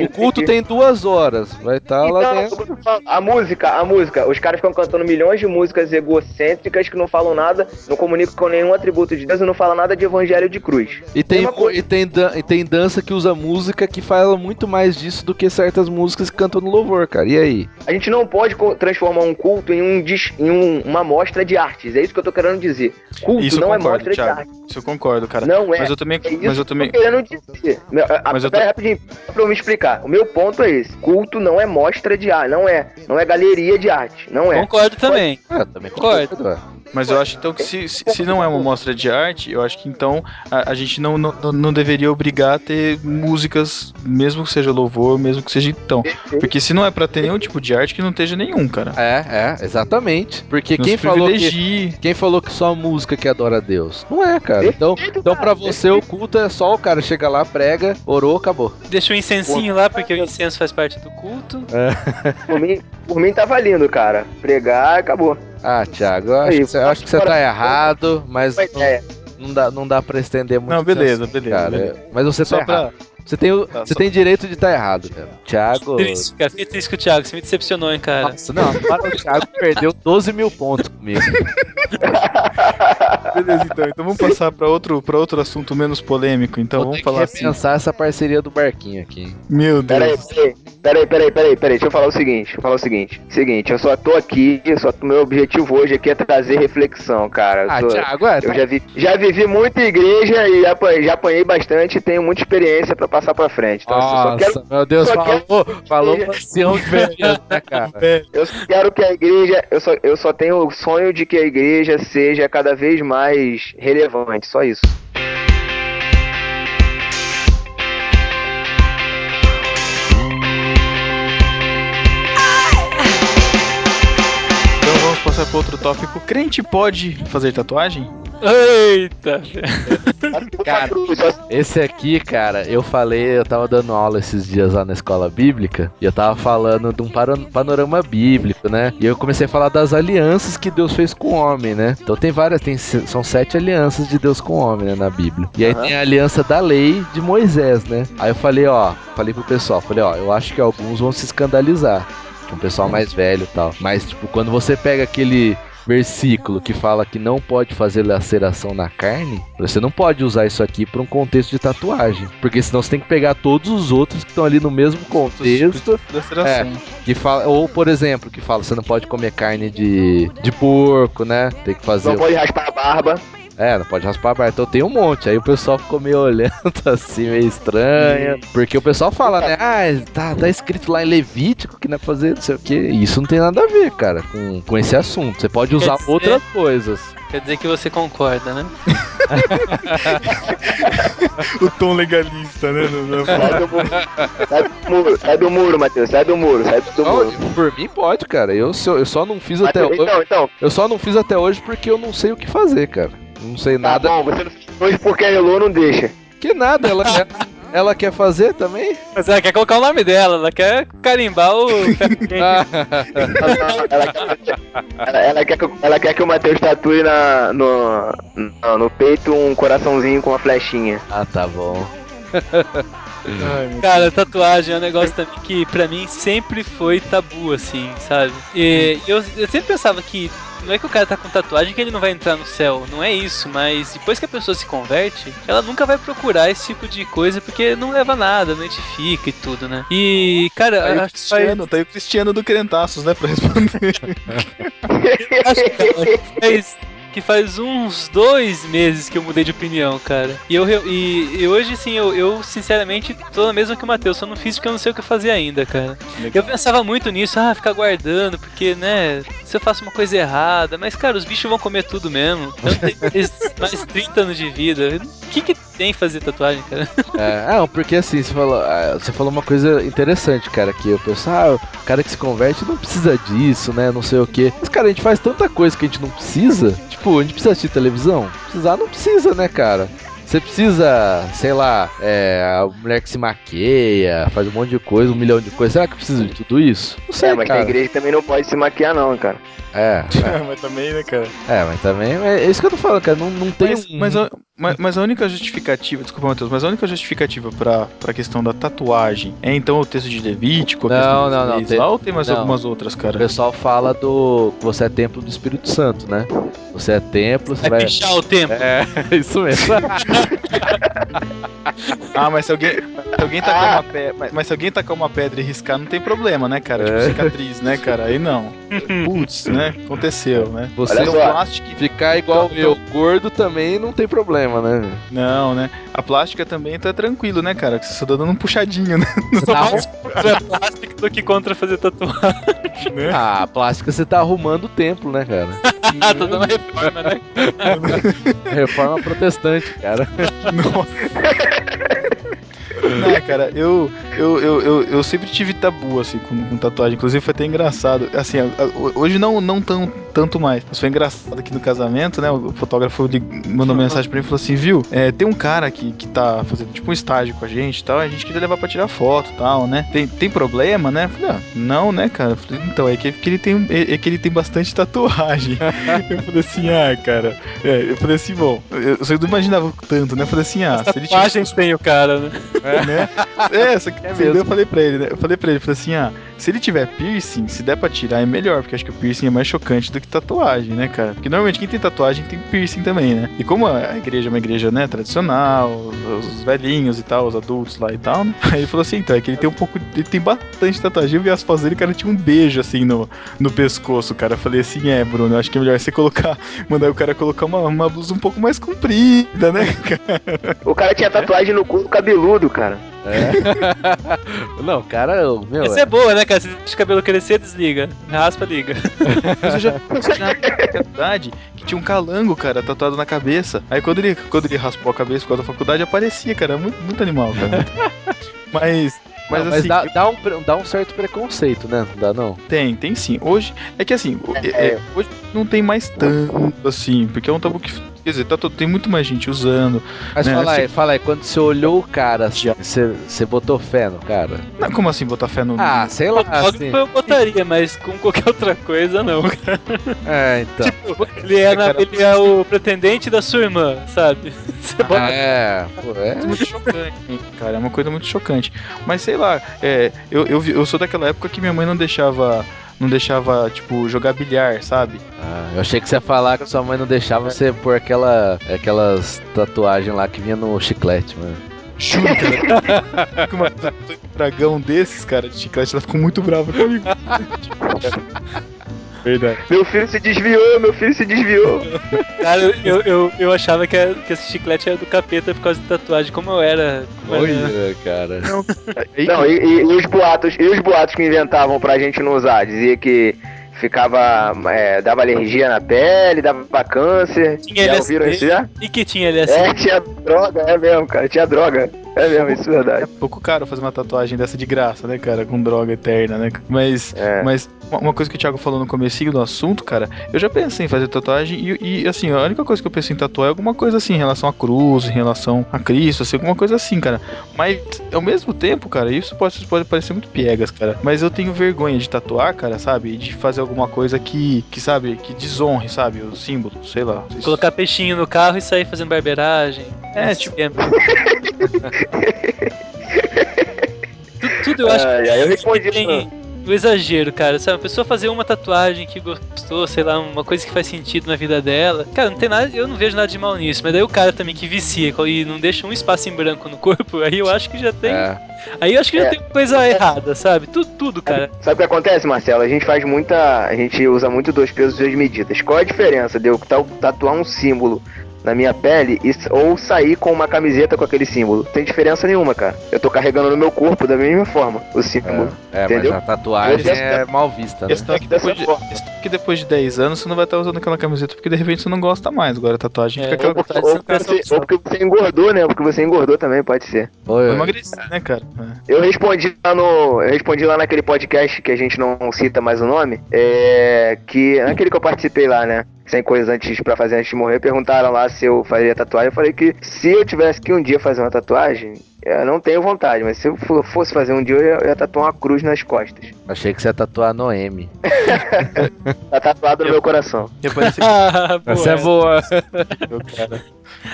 O culto tem duas horas. Vai estar lá Então, dentro. a música, a música, os caras ficam cantando milhões de músicas egocêntricas que não falam nada, não comunicam com nenhum atributo de Deus e não falam nada de evangelho de cruz. E tem, e, tem dan- e tem dança que usa música que fala muito mais disso do que certas músicas que cantam no louvor, cara. E aí? A gente não pode transformar um culto em, um, dis- em um- uma mostra de artes. É isso que eu tô querendo dizer. Culto Isso eu não é concordo, mostra de Thiago. arte. Isso eu concordo, cara. Não é. Mas eu também. É isso mas eu que também. eu tô querendo dizer. Meu, a, Mas eu tô- rapidinho, pra eu me explicar. O meu ponto é esse. Culto não é mostra de arte. Não é. Não é galeria de arte. Não é. Concordo também. Ah, também Concordo. concordo. Mas eu acho então que se, se, não é uma mostra de arte, eu acho que então a, a gente não, não, não deveria obrigar a ter músicas, mesmo que seja louvor, mesmo que seja então. Porque se não é pra ter nenhum tipo de arte, que não esteja nenhum, cara. É, é, exatamente. Porque quem falou que quem falou que só a música que adora a Deus? Não é, cara. Então, então cara. pra você o culto é só o cara chega lá, prega, orou, acabou. Deixa o incensinho lá, porque o incenso faz parte do culto. Por mim, por mim tá valendo, cara. Pregar, acabou. Ah, Thiago, eu acho, Aí, que, você- eu acho que você tá errado, mas não, não dá, não dá pra estender muito. Não, beleza, esse beleza, cara. beleza. Mas você Só tá errado. pra. Você tem, o, Tá, você tem direito de estar errado, cara. Thiago. Triste, cara. Fiquei triste com o Thiago. Você me decepcionou, hein, cara. Nossa, não, para o Thiago perdeu 12 mil pontos comigo. Beleza, então. Então vamos passar pra outro, pra outro assunto menos polêmico. Então Vou vamos ter que falar assim. repensar essa parceria do barquinho aqui. Meu Deus. peraí, peraí, peraí, peraí, peraí, deixa eu falar o seguinte, deixa eu falar o seguinte. Seguinte, eu só tô aqui, eu só, meu objetivo hoje aqui é trazer reflexão, cara. Eu Ah, Thiago, é, Eu tá- já, vi, já vivi muita igreja e apa- já apanhei bastante e tenho muita experiência pra passar pra frente. Então, Nossa, quero, meu Deus, só quero- falou, falou um ancião de beleza, né, cara? eu só quero que a igreja, eu só, eu só tenho o sonho de que a igreja seja cada vez mais relevante, só isso. Então vamos passar para outro tópico. Crente pode fazer tatuagem? Eita! Cara, Esse aqui, cara, eu falei, eu tava dando aula esses dias lá na escola bíblica e eu tava falando de um panorama bíblico, né? E eu comecei a falar das alianças que Deus fez com o homem, né? Então tem várias, tem, são sete alianças de Deus com o homem, né, na Bíblia. E aí Aham. tem a aliança da lei de Moisés, né? Aí eu falei, ó, falei pro pessoal, falei, ó, eu acho que alguns vão se escandalizar. Um pessoal mais velho e tal. Mas, tipo, quando você pega aquele versículo que fala que não pode fazer laceração na carne, você não pode usar isso aqui para um contexto de tatuagem. Porque senão você tem que pegar todos os outros que estão ali no mesmo contexto. Laceração. Que fala, ou, por exemplo, que fala, você não pode comer carne de, de porco, né? Tem que fazer. Não pode raspar a barba. É, não pode raspar a barba. Então tem um monte. Aí o pessoal ficou meio olhando assim, meio estranho. Porque o pessoal fala, né? Ah, tá, tá escrito lá em Levítico que não é fazer não sei o quê. E isso não tem nada a ver, cara, com, com esse assunto. Você pode usar dizer- outras coisas. Quer dizer que você concorda, né? O tom legalista, né? Sai do muro. Sai do muro, sai do muro, Matheus. Sai do muro, sai do Não, muro. por mim pode, cara. Eu, só- eu só não fiz até Matheus, hoje. então, então. Eu só não fiz até hoje porque eu não sei o que fazer, cara. Não sei Tá nada. bom, você não fez hoje porque a Elô não deixa. Que nada, ela quer, ela quer fazer também? Mas ela quer colocar o nome dela, ela quer carimbar o. Ah, ela, quer, ela, ela quer que, ela quer que o Matheus tatue na, no, no, no peito um coraçãozinho com uma flechinha. ah, tá bom. Ai, Cara, tatuagem é um negócio também que pra mim sempre foi tabu, assim, sabe? E eu, eu sempre pensava que não é que o cara tá com tatuagem que ele não vai entrar no céu, não é isso, mas depois que a pessoa se converte, ela nunca vai procurar esse tipo de coisa porque não leva nada, não identifica e tudo, né? E, cara, Tá aí o acho que faz- Cristiano, tá aí o Cristiano do Crentaços, né? Pra responder. acho que faz, que faz uns dois meses que eu mudei de opinião, cara. E, eu, e, e hoje, sim, eu, eu sinceramente tô na mesma que o Matheus, só não fiz porque eu não sei o que fazer ainda, cara. Eu pensava muito nisso, ah, ficar guardando, porque, né, se eu faço uma coisa errada, mas, cara, os bichos vão comer tudo mesmo. Eu não tenho mais, mais 30 anos de vida. O que que tem fazer tatuagem, cara? É, não, porque assim, você falou, ah, você falou uma coisa interessante, cara, que eu penso, ah, o cara que se converte não precisa disso, né? Não sei o quê. Mas, cara, a gente faz tanta coisa que a gente não precisa. Tipo, a gente precisa assistir televisão? Precisar não precisa, né, cara? Você precisa, sei lá, é, a mulher que se maqueia, faz um monte de coisa, um milhão de coisas. Será que precisa de tudo isso? Não sei, É, mas na cara. igreja também não pode se maquiar, não, cara. É, mas também, né, cara? é, mas também é isso que eu tô falando, cara. Não, não tem Mas, mas, mas, mas a única justificativa, desculpa, Matheus, mas a única justificativa pra, pra questão da tatuagem é então o texto de Levítico, a Não, não, não, tem- lá, ou tem mais não. algumas outras, O cara? pessoal fala do. Você é templo do Espírito Santo, né? Você é templo, você Vai vai. pichar o tempo. É, isso mesmo. Ah, mas se alguém, se alguém tacar uma pedra, mas, mas se alguém tacar uma pedra e riscar, não tem problema, né, cara? Tipo É. cicatriz, né, cara? Aí não. Putz, né? Aconteceu, né? Você Olha o só. plástico, ficar igual Então- eu, gordo também não tem problema, né? não, né? A plástica também tá tranquilo, né, cara? Que você só tá dando um puxadinho, né? Sou mais contra plástico do que contra fazer tatuagem. né? Ah, a plástica você tá arrumando o templo, né, cara? Ah, tô dando uma reforma, né? Reforma protestante, cara. Não, cara, eu, eu, eu, eu, eu sempre tive tabu, assim, com, com tatuagem. Inclusive foi até engraçado. Assim, hoje não, não tão, tanto mais. Mas foi engraçado aqui no casamento, né? O fotógrafo mandou mensagem pra mim e falou assim: viu, é, tem um cara aqui que tá fazendo tipo um estágio com a gente e tal. A gente queria levar pra tirar foto e tal, né? Tem, tem problema, né? Eu falei, ah, não, né, cara? Falei, então, é que, que ele tem, é, é que ele tem bastante tatuagem. eu falei assim, ah, cara. É, eu falei assim, bom, eu, eu não imaginava tanto, né? Eu falei assim, ah, se ele tivesse Tatuagens tem o cara, né? né? É, É você mesmo. eu falei pra ele, né? Eu falei pra ele, falei assim, ah, se ele tiver piercing, se der pra tirar é melhor, porque acho que o piercing é mais chocante do que tatuagem, né, cara? Porque normalmente quem tem tatuagem tem piercing também, né? E como a igreja é uma igreja, né, tradicional, os, os velhinhos e tal, os adultos lá e tal, né? Aí ele falou assim, então, é que ele tem um pouco, ele tem bastante tatuagem. Eu vi as fotos dele, cara tinha um beijo, assim, no, no pescoço, cara. Eu falei assim, é, Bruno, acho que é melhor você colocar, mandar o cara colocar uma, uma blusa um pouco mais comprida, né, cara? O cara tinha tatuagem no couro cabeludo, cara. É. Não, cara, eu- meu. Essa é boa, né, cara? Se deixa o cabelo crescer, desliga. Raspa, liga. Mas eu já na faculdade que tinha um calango, cara, tatuado na cabeça. Aí quando ele, quando ele raspou a cabeça por causa da faculdade, aparecia, cara. Muito, muito animal, cara. Mas. Mas, Não, mas assim, dá, dá um, dá um certo preconceito, né? Não dá, não. tem, tem sim. Hoje, é que assim, o- é- é, hoje não tem mais tanto assim, porque é um tabu que. Quer dizer, tá, tem muito mais gente usando. Mas Né, fala aí, assim- fala aí, quando você olhou o cara, assim, Já. você, você botou fé no cara? Não, como assim botar fé no. Ah, sei lá, assim. eu botaria, mas com qualquer outra coisa, não. É, então. Ele é, na- cara. ele é o pretendente da sua irmã, sabe? Você bota É, pô, é. É muito chocante, cara. É uma coisa muito chocante. Mas sei lá, é, eu, eu, eu sou daquela época que minha mãe não deixava não deixava, tipo, jogar bilhar, sabe? Ah, eu achei que você ia falar que sua mãe não deixava você pôr aquela, aquelas tatuagens lá que vinha no chiclete, mano. Juro, cara. Com uma dragão desses, cara, de chiclete, ela ficou muito brava comigo. Verdade. Meu filho se desviou, meu filho se desviou. Cara, eu, eu, eu, achava que, a- que esse chiclete era do capeta por causa de tatuagem. Como eu era. Como eu era Olha, cara. Não, e, e- e os boatos, e os boatos que inventavam pra gente não usar? Dizia que ficava. é, dava alergia na pele, dava câncer. Tinha já LSD. ouviram isso já? E que tinha LSD? É, tinha droga, é mesmo, cara. Tinha droga. É mesmo, isso é é verdade. pouco caro fazer uma tatuagem dessa de graça, né, cara? Com droga eterna, né? Mas, É. mas uma- coisa que o Thiago falou no comecinho do assunto, cara, eu já pensei em fazer tatuagem e, e, assim, a única coisa que eu penso em tatuar é alguma coisa assim, em relação à cruz, em relação a Cristo, assim, alguma coisa assim, cara. Mas, ao mesmo tempo, cara, isso pode, pode parecer muito piegas, cara. Mas eu tenho vergonha de tatuar, cara, sabe? E de fazer alguma coisa que, que sabe, que desonre, sabe? O símbolo, sei lá. Colocar peixinho no carro e sair fazendo barbeiragem. É, tipo-. tudo, tudo eu acho Ai, ai, eu que respondi tem o exagero, cara. Sabe, a pessoa fazer uma tatuagem que gostou, sei lá, uma coisa que faz sentido na vida dela. Cara, não tem nada, eu não vejo nada de mal nisso. Mas daí o cara também que vicia e não deixa um espaço em branco no corpo, aí eu acho que já tem. É. Aí eu acho que já É. tem coisa errada, sabe? Tudo, tudo, cara. Sabe o que acontece, Marcelo? A gente faz muita. A gente usa muito dois pesos e duas medidas. Qual a diferença de eu ta- tatuar um símbolo na minha pele e, ou sair com uma camiseta com aquele símbolo? Não tem diferença nenhuma, cara. Eu tô carregando no meu corpo da mesma forma o símbolo. É, mas Entendeu? a tatuagem Eu- é mal vista, A né? questão é que depois, de, é que depois de 10 anos você não vai estar usando aquela camiseta porque de repente você não gosta mais. Agora a tatuagem É, fica aquela Ou, de ou porque você, ou porque você engordou, né? Porque você engordou também, pode ser. Oi, Vou emagrecer, né, cara? É. Eu respondi lá no. Eu respondi lá naquele podcast que a gente não cita mais o nome. É. Que. Naquele que eu participei lá, né? Sem coisas antes pra fazer antes de morrer, perguntaram lá se eu faria tatuagem. Eu falei que se eu tivesse que um dia fazer uma tatuagem, eu não tenho vontade, mas se eu fo- fosse fazer um dia, eu ia, eu ia tatuar uma cruz nas costas. Achei que você ia tatuar Noemi. Tá tatuado no meu coração. Ia parecer Ah, boa. Essa é boa. eu.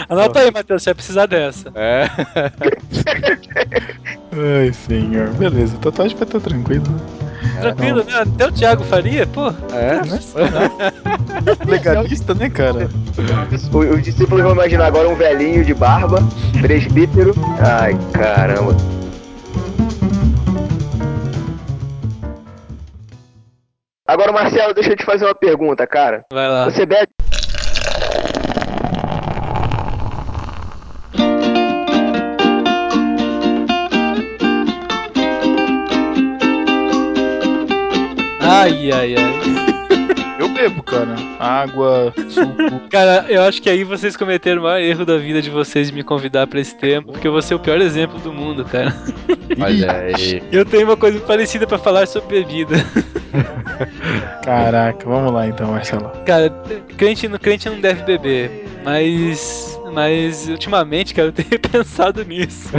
Anota aí, Matheus, você vai precisar dessa. É. Ai, senhor. Beleza, tatuagem vai estar tranquilo, né? Tranquilo, né? Até o Thiago faria, pô. É? Legalista, né, cara? O- Os discípulos vão imaginar agora um velhinho de barba, presbítero. Ai, caramba. Agora, Marcelo, deixa eu te fazer uma pergunta, cara. Vai lá. Você bebe. Ai, ai, ai. Eu bebo, cara. Água, suco. Cara, eu acho que aí vocês cometeram o maior erro da vida de vocês de me convidar pra esse tema, porque eu vou ser o pior exemplo do mundo, cara. Olha aí. Eu tenho uma coisa parecida pra falar sobre bebida. Caraca, vamos lá então, Marcelo. Cara, crente, crente não deve beber, mas. Mas ultimamente, cara, eu tenho pensado nisso.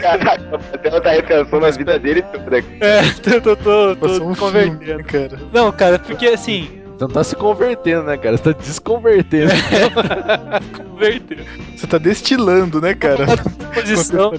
Caraca, o Marcelo tá repensando na vida dele toda. É, eu tô, tô, tô, Passou um convertendo. filme, né, cara. Não, cara, porque assim, Você não tá se convertendo, né, cara? Você tá desconvertendo. converteu. Você tá destilando, né, cara? Posição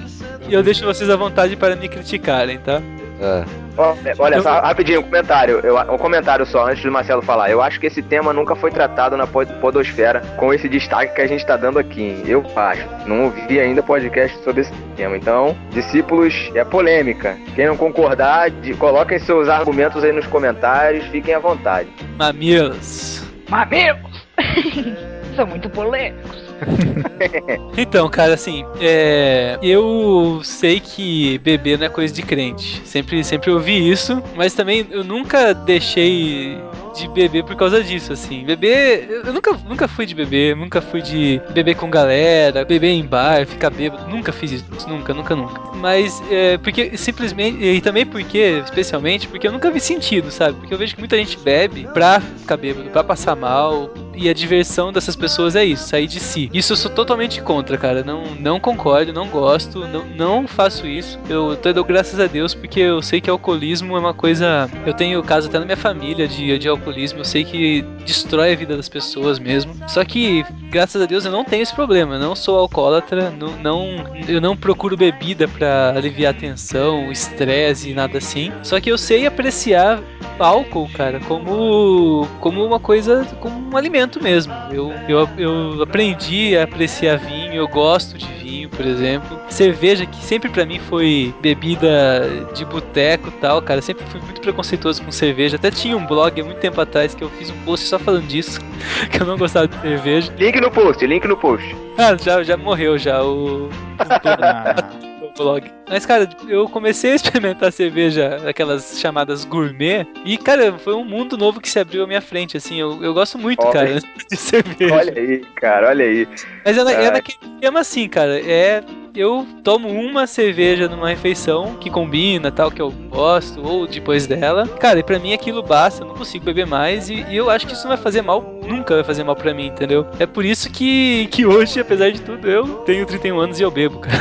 e eu deixo vocês à vontade para me criticarem, tá? É. É, Olha só, rapidinho, um comentário. Eu, um comentário só, antes do Marcelo falar. Eu acho que esse tema nunca foi tratado na pod- Podosfera com esse destaque que a gente tá dando aqui. Eu acho. Não ouvi ainda podcast sobre esse tema. Então, discípulos, é polêmica. Quem não concordar, de, coloquem seus argumentos aí nos comentários, fiquem à vontade. Mamilos. Mamilos! São muito polêmicos. Então, cara, assim, é, eu sei que beber não é coisa de crente. Sempre, sempre ouvi isso, mas também eu nunca deixei de beber por causa disso, assim. Beber, eu nunca, nunca fui de beber, nunca fui de beber com galera, beber em bar, ficar bêbado. Nunca fiz isso, nunca, nunca, nunca. Mas é porque simplesmente, e também porque, especialmente, porque eu nunca vi sentido, sabe? Porque eu vejo que muita gente bebe pra ficar bêbado, pra passar mal, e a diversão dessas pessoas é isso, sair de si. Isso eu sou totalmente contra, cara. Não, não concordo, não gosto, não, não faço isso. Eu até dou graças a Deus porque eu sei que alcoolismo é uma coisa. Eu tenho caso até na minha família de, de alcoolismo, eu sei que destrói a vida das pessoas mesmo. Só que, graças a Deus, eu não tenho esse problema. Eu não sou alcoólatra, não, não, eu não procuro bebida pra aliviar a tensão, estresse e nada assim. Só que eu sei apreciar álcool, cara, como, como uma coisa, como um alimento mesmo. Eu, eu, eu aprendi a apreciar vinho, eu gosto de vinho, por exemplo. Cerveja, que sempre pra mim foi bebida de boteco e tal, cara. Sempre fui muito preconceituoso com cerveja. Até tinha um blog há muito tempo atrás que eu fiz um post só falando disso, que eu não gostava de cerveja. Link no post, link no post. Ah, já, já morreu já o, o blog. Mas, cara, eu comecei a experimentar cerveja, aquelas chamadas gourmet, e, cara, foi um mundo novo que se abriu à minha frente, assim, eu, eu gosto muito, Olha. cara, de cerveja. Olha aí, cara, olha aí. Mas é, na, é Ai. naquele esquema assim, cara, é... Eu tomo uma cerveja numa refeição que combina, tal, que eu gosto, ou depois dela. Cara, e pra mim aquilo basta, eu não consigo beber mais, e, e eu acho que isso não vai fazer mal, nunca vai fazer mal pra mim, entendeu? É por isso que, que hoje, apesar de tudo, eu tenho 31 anos e eu bebo, cara.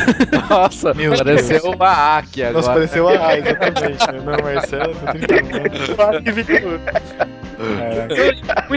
Nossa, Meu pareceu uma Aki agora. Nossa, pareceu a exatamente. né? Não, Marcelo, tô 31 anos.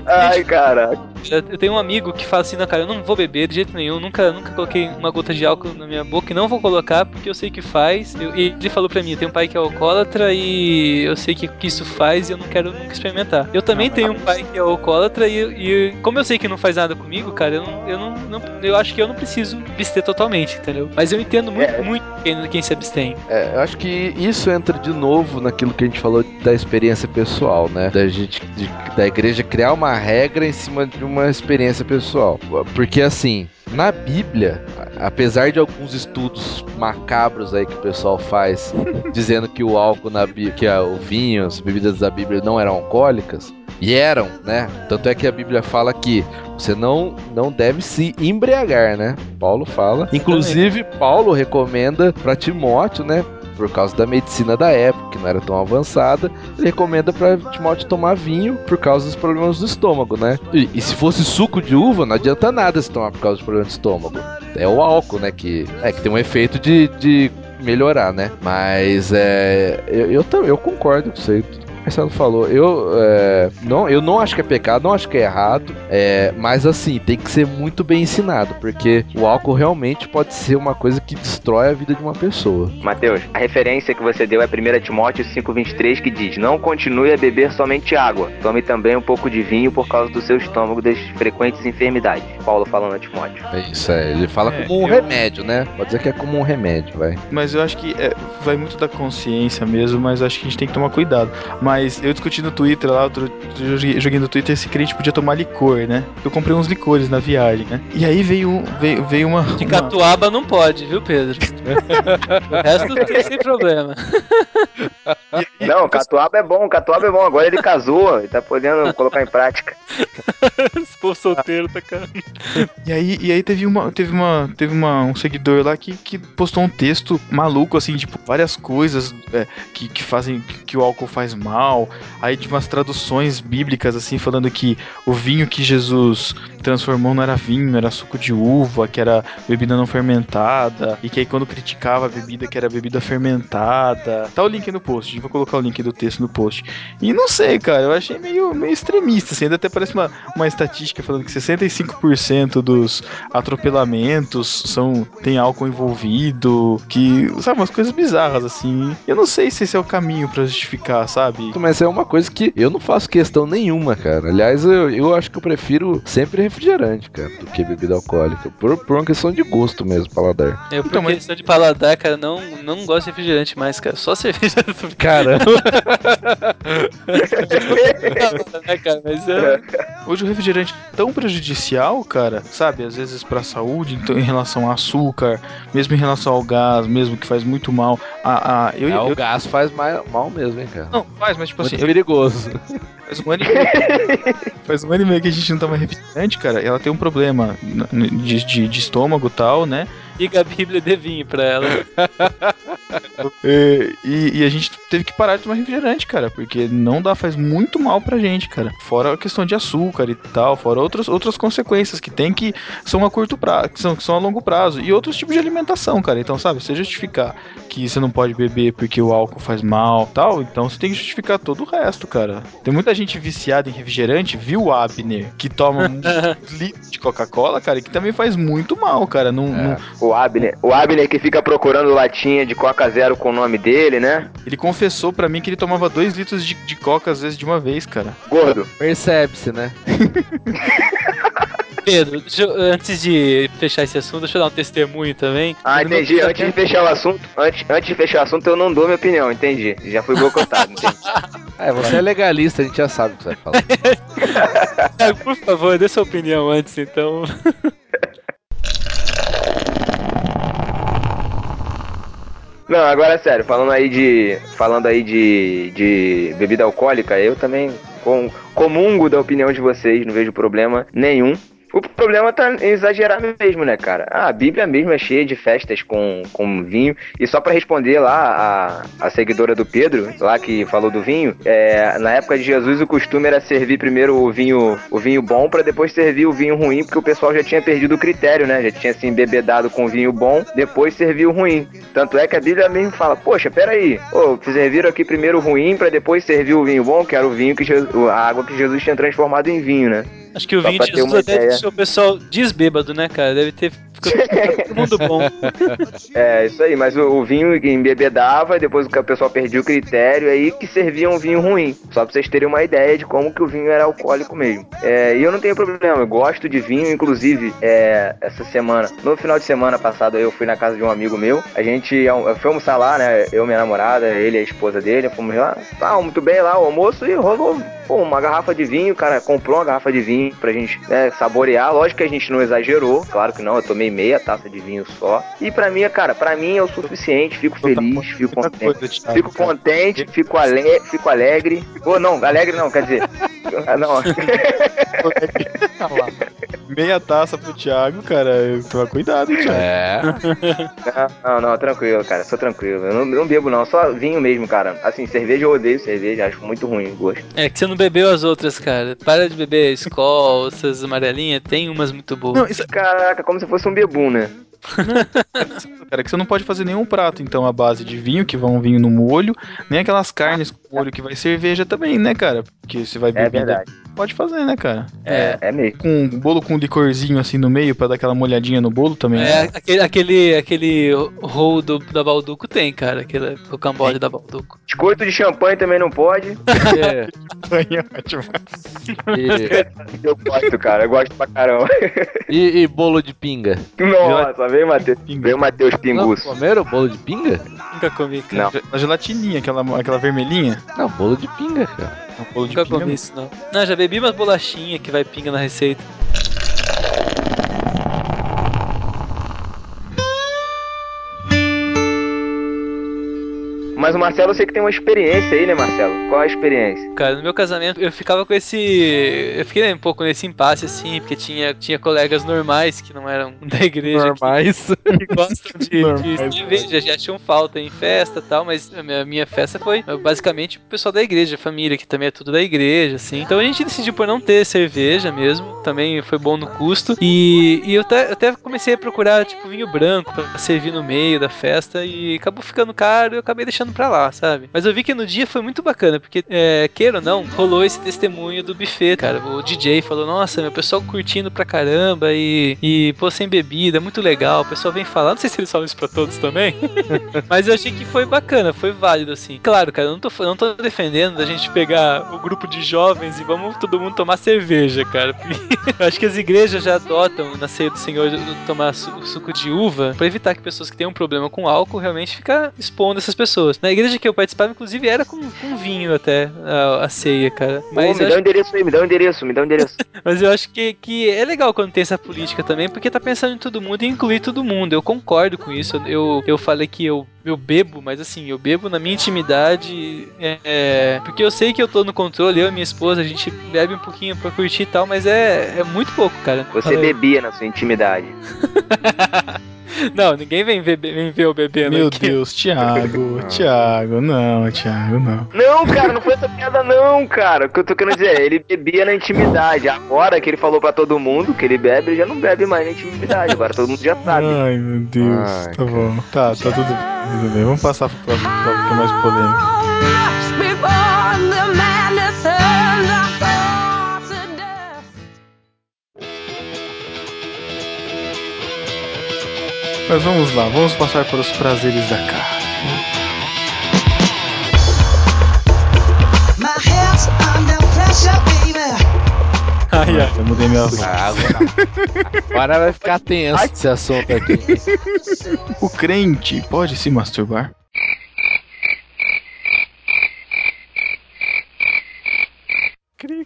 Ai, caraca. Eu eu tenho um amigo que fala assim, não, cara, eu não vou beber de jeito nenhum, nunca, nunca coloquei uma gota de álcool na minha boca e não vou colocar porque eu sei que faz. Eu- e ele falou pra mim, eu tenho um pai que é alcoólatra e eu sei que, que isso faz e eu não quero nunca experimentar. Eu também tenho um pai que é alcoólatra e, e como eu sei que não faz nada comigo, cara, eu não, eu não, não- eu acho que eu não preciso abster totalmente, entendeu? Mas eu entendo muito, É. muito quem, quem se abstém. É, eu acho que isso entra de novo naquilo que a gente falou da experiência pessoal, né? Da gente, de- da igreja criar uma regra em cima de uma experiência pessoal. Porque assim, na Bíblia, apesar de alguns estudos macabros aí que o pessoal faz, dizendo que o álcool na Bíblia, que o vinho, as bebidas da Bíblia não eram alcoólicas, e eram, né? Tanto é que a Bíblia fala que você não, não deve se embriagar, né? Paulo fala. Inclusive, Paulo recomenda para Timóteo, né? Por causa da medicina da época, que não era tão avançada, ele recomenda para Timóteo tomar vinho por causa dos problemas do estômago, né? E, e se fosse suco de uva, não adianta nada se tomar por causa dos problemas do estômago. É o álcool, né? Que, é, que tem um efeito de, de melhorar, né? Mas é, eu, eu, eu concordo com isso Marcelo falou, eu, é, não, eu não acho que é pecado, não acho que é errado, é, mas assim, tem que ser muito bem ensinado, porque o álcool realmente pode ser uma coisa que destrói a vida de uma pessoa. Matheus, a referência que você deu é 1 Timóteo 5,23 que diz: Não continue a beber somente água, tome também um pouco de vinho por causa do seu estômago das frequentes enfermidades. Paulo falando a Timóteo. É isso, é, ele fala É, como um eu- remédio, né? Pode dizer que é como um remédio, vai. Mas eu acho que é, vai muito da consciência mesmo, mas acho que a gente tem que tomar cuidado. Mas eu discuti no Twitter lá, outro, eu joguei no Twitter se crente podia tomar licor, né? Eu comprei uns licores na viagem, né? E aí veio, um- veio, veio uma. De uma- catuaba não pode, viu, Pedro? o resto tem sem problema. Não, catuaba é bom, catuaba é bom. Agora ele casou, ele tá podendo colocar em prática. Esse povo solteiro tá cara. E aí, e aí teve uma, teve uma, teve uma, um seguidor lá que, que postou um texto maluco, assim, tipo, várias coisas é, que, que fazem, que, que o álcool faz mal. Aí de umas traduções bíblicas, assim, falando que o vinho que Jesus transformou não era vinho, era suco de uva, que era bebida não fermentada, e que aí quando criticava a bebida, que era bebida fermentada. Tá o link no post, vai colocar o link do texto no post. E não sei, cara, eu achei meio, meio extremista, assim, ainda até parece uma, uma estatística falando que 65% dos atropelamentos são tem álcool envolvido, que, sabe, umas coisas bizarras, assim. Eu não sei se esse é o caminho pra justificar, sabe? Mas é uma coisa que eu não faço questão nenhuma, cara. Aliás, eu, eu acho que eu prefiro sempre refrigerante, cara, do que bebida alcoólica. Por, por uma questão de gosto mesmo, paladar. Eu, por Então, mas- questão de paladar, cara, não, não gosto de refrigerante mais, cara. Só cerveja. Caramba. né, cara? Mas eu, Hoje o refrigerante é tão prejudicial, cara, sabe? Às vezes pra saúde, então, em relação ao açúcar, mesmo em relação ao gás, mesmo que faz muito mal. A, a, eu, É, eu- o gás faz mais, mal mesmo, hein, cara. não, faz, mas tipo Muito assim, eu- perigoso. faz um ano e meio, faz um ano e meio que a gente não toma refrigerante, cara. Ela tem um problema de, de, de estômago e tal, né? Liga a Bíblia de vinho pra ela. É, e, e a gente teve que parar de tomar refrigerante, cara, porque não dá, faz muito mal pra gente, cara. Fora a questão de açúcar e tal, fora outras, outras consequências que tem que são a curto prazo, que são, que são a longo prazo, e outros tipos de alimentação, cara. Então, sabe, você justificar que você não pode beber porque o álcool faz mal tal, então você tem que justificar todo o resto, cara. Tem muita gente viciada em refrigerante, viu o Abner, que toma um litro de Coca-Cola, cara, e que também faz muito mal, cara. Não, não- O Abner, o Abner que fica procurando latinha de Coca Zero com o nome dele, né? ele confessou pra mim que ele tomava dois litros de, de Coca às vezes de uma vez, cara. Gordo. Percebe-se, né? Pedro, eu- antes de fechar esse assunto, deixa eu dar um testemunho também. Ah, não- entendi. Antes de fechar o assunto, antes, antes de fechar o assunto, eu não dou minha opinião, entendi. Já fui boicotado, entendi. É, você é legalista, a gente já sabe o que você vai falar. Thiago, por favor, dê sua opinião antes, então. Não, agora é sério, falando aí de. Falando aí de, de bebida alcoólica, eu também com, comungo da opinião de vocês, não vejo problema nenhum. O problema tá em exagerar mesmo, né, cara? Ah, a Bíblia mesmo é cheia de festas com, com vinho. E só pra responder lá, a, a seguidora do Pedro, lá que falou do vinho, é, na época de Jesus o costume era servir primeiro o vinho, o vinho bom pra depois servir o vinho ruim, porque o pessoal já tinha perdido o critério, né? Já tinha se embebedado com vinho bom, depois serviu o ruim. Tanto é que a Bíblia mesmo fala, poxa, peraí, ô, serviram aqui primeiro o ruim pra depois servir o vinho bom, que era o vinho que Jesus, a água que Jesus tinha transformado em vinho, né? Acho que o Só vinho pra de ter Jesus uma até ideia. deixou o pessoal desbêbado, né, cara? Deve ter todo mundo bom. É, isso aí, mas o, o vinho que embebedava, depois que o pessoal perdia o critério, aí que servia um vinho ruim. Só pra vocês terem uma ideia de como que o vinho era alcoólico mesmo. É, e eu não tenho problema, eu gosto de vinho, inclusive, é, essa semana, no final de semana passado, eu fui na casa de um amigo meu, a gente fui almoçar lá, né, eu, minha namorada, ele e a esposa dele, fomos lá, tá, muito bem lá, o almoço, e rolou, pô, uma garrafa de vinho, o cara comprou uma garrafa de vinho pra gente, né, saborear, lógico que a gente não exagerou, claro que não, eu tomei meia taça de vinho só, e pra mim, cara, pra mim é o suficiente, fico feliz, fico contente. Fico contente, fico, ale fico alegre. Ou não, alegre não, quer dizer. ah, Não, Meia taça pro Thiago, cara. Toma cuidado, Thiago. É. não, não, tranquilo, cara, sou tranquilo. Eu não, não bebo não, só vinho mesmo, cara. Assim, cerveja eu odeio cerveja, acho muito ruim o gosto. É que você não bebeu as outras, cara. Para de beber Skol, essas amarelinhas, tem umas muito boas. Não, isso, Caraca, como se fosse um bebum, né? cara, que você não pode fazer nenhum prato, então, à base de vinho, que vai um vinho no molho, nem aquelas carnes com molho que vai cerveja também, né, cara? Porque você vai É beber. verdade. Pode fazer, né, cara? É, é mesmo. Com um bolo com licorzinho assim no meio pra dar aquela molhadinha no bolo também. É, aquele, aquele, aquele roll do, da Balduco tem, cara. Aquele rocambole da Balduco. Biscoito de champanhe também não pode. É. ótimo. E, Eu gosto, cara, eu gosto pra caramba. e- e bolo de pinga? Nossa, veio o Matheus. Veio o Matheus Não Pinguço. comeram bolo de pinga? Nunca comi, cara. Não. A gelatininha, aquela, aquela vermelhinha. Não, bolo de pinga, cara. Um bolo de Nunca pinga. comi isso, não. Não, já bebi umas bolachinhas que vai pinga na receita. Mas o Marcelo, eu sei que tem uma experiência aí, né, Marcelo? Qual a experiência? Cara, no meu casamento eu ficava com esse. Eu fiquei um pouco nesse impasse assim, porque tinha, tinha colegas normais que não eram da igreja que- Normais. que gostam de, de Normais. cerveja, já tinham falta em festa e tal, mas a minha, minha festa foi basicamente o pessoal da igreja, família, que também é tudo da igreja, assim. Então a gente decidiu por não ter cerveja mesmo, também foi bom no custo. E, e eu até, até comecei a procurar, tipo, vinho branco pra servir no meio da festa e acabou ficando caro e eu acabei deixando pra lá, sabe? Mas eu vi que no dia foi muito bacana, porque, é, queira ou não, rolou esse testemunho do buffet, cara. O DJ falou, nossa, meu pessoal curtindo pra caramba e, e pô, sem bebida, muito legal. O pessoal vem falar, não sei se eles falam isso pra todos também, mas eu achei que foi bacana, foi válido, assim. Claro, cara, eu não tô, não tô defendendo da gente pegar o grupo de jovens e vamos todo mundo tomar cerveja, cara. acho que as igrejas já adotam na ceia do Senhor tomar su- suco de uva pra evitar que pessoas que têm um problema com álcool realmente ficar expondo essas pessoas. Na igreja que eu participava, inclusive, era com, com vinho até a, a ceia, cara. Ô, Mas, me eu dá o acho, endereço aí, me dá o endereço, me dá o endereço. mas eu acho que, que é legal quando tem essa política também, porque tá pensando em todo mundo e incluir todo mundo. Eu concordo com isso. Eu, eu falei que eu, eu bebo, mas assim, eu bebo na minha intimidade. é, é, porque eu sei que eu tô no controle, eu e minha esposa, a gente bebe um pouquinho pra curtir e tal, mas é, é muito pouco, cara. Você bebia na sua intimidade. Não, ninguém vem ver, vem ver o bebê Meu aqui. Deus, Thiago, Thiago, não, Thiago, não. Não, cara, não foi essa piada não, cara. O que eu tô querendo dizer é, ele bebia na intimidade. Agora que ele falou pra todo mundo que ele bebe, ele já não bebe mais na intimidade. Agora todo mundo já sabe. Ai, meu Deus, Ai, tá bom. Tá, tá tudo, tudo bem. Vamos passar pro próximo tópico que é mais polêmico. Mas vamos lá, vamos passar para os prazeres da carne. Ai, ai. Eu mudei minha voz. Ah, agora, agora vai ficar tenso esse assunto aqui. O crente pode se masturbar?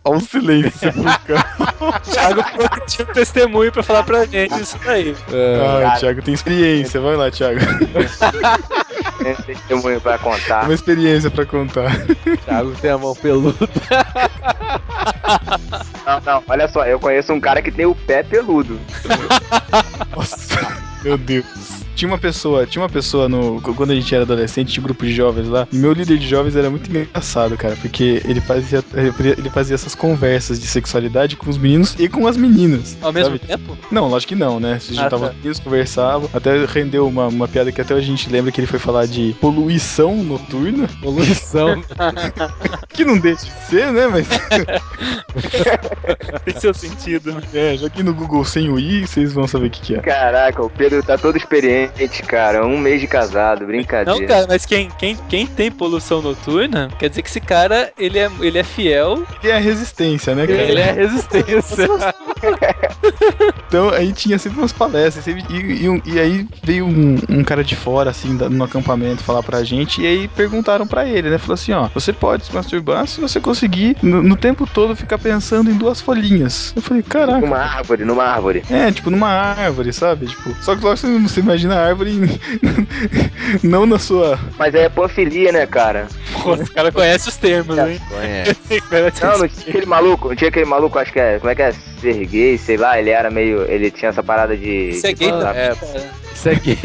Olha o silêncio pro cara. Thiago falou que tinha um testemunho pra falar pra gente isso daí. Ah, o Thiago tem experiência. Vai lá, Thiago. Tem testemunho pra contar. Uma experiência pra contar. Thiago tem a mão peluda. Não, não, olha só, eu conheço um cara que tem o pé peludo. Nossa, meu Deus. Tinha uma pessoa, tinha uma pessoa no. Quando a gente era adolescente, tinha um grupo de jovens lá. E meu líder de jovens era muito engraçado, cara. Porque ele fazia, ele fazia essas conversas de sexualidade com os meninos e com as meninas. Ao mesmo sabe? tempo? Não, lógico que não, né? Se Ah, juntavam tá. os meninos, conversavam. Até rendeu uma, uma piada que até a gente lembra que ele foi falar de poluição noturna. Poluição. Que não deixa de ser, né? Mas. Tem seu sentido. né? É, já que no Google sem o i, vocês vão saber o que, que é. Caraca, o Pedro tá todo experiente, cara. Um mês de casado, brincadeira. Não, cara, mas quem, quem, quem tem poluição noturna, quer dizer que esse cara, ele é, ele é fiel. Ele é a resistência, né, cara? Ele é resistência. Então aí tinha sempre umas palestras. sempre- e, e um- e aí veio um, um cara de fora, assim, da- no acampamento falar pra gente. E aí perguntaram pra ele, né? Falou assim: ó, você pode se masturbar se você conseguir no, no tempo todo ficar pensando em duas folhinhas. Eu falei, caraca. Numa árvore, numa árvore. É, tipo numa árvore, sabe? Tipo, só que logo você, imagina a árvore não na sua. Mas aí é panfilia, né, cara? Pô, esse cara conhece os termos, hein? Conhece. Não, os não tinha aquele maluco, não tinha aquele maluco, acho que é. Como é que é? Ser gay, sei lá, ele era meio. Ele tinha essa parada de. Isso é gay passar- também, é. cara. Isso aqui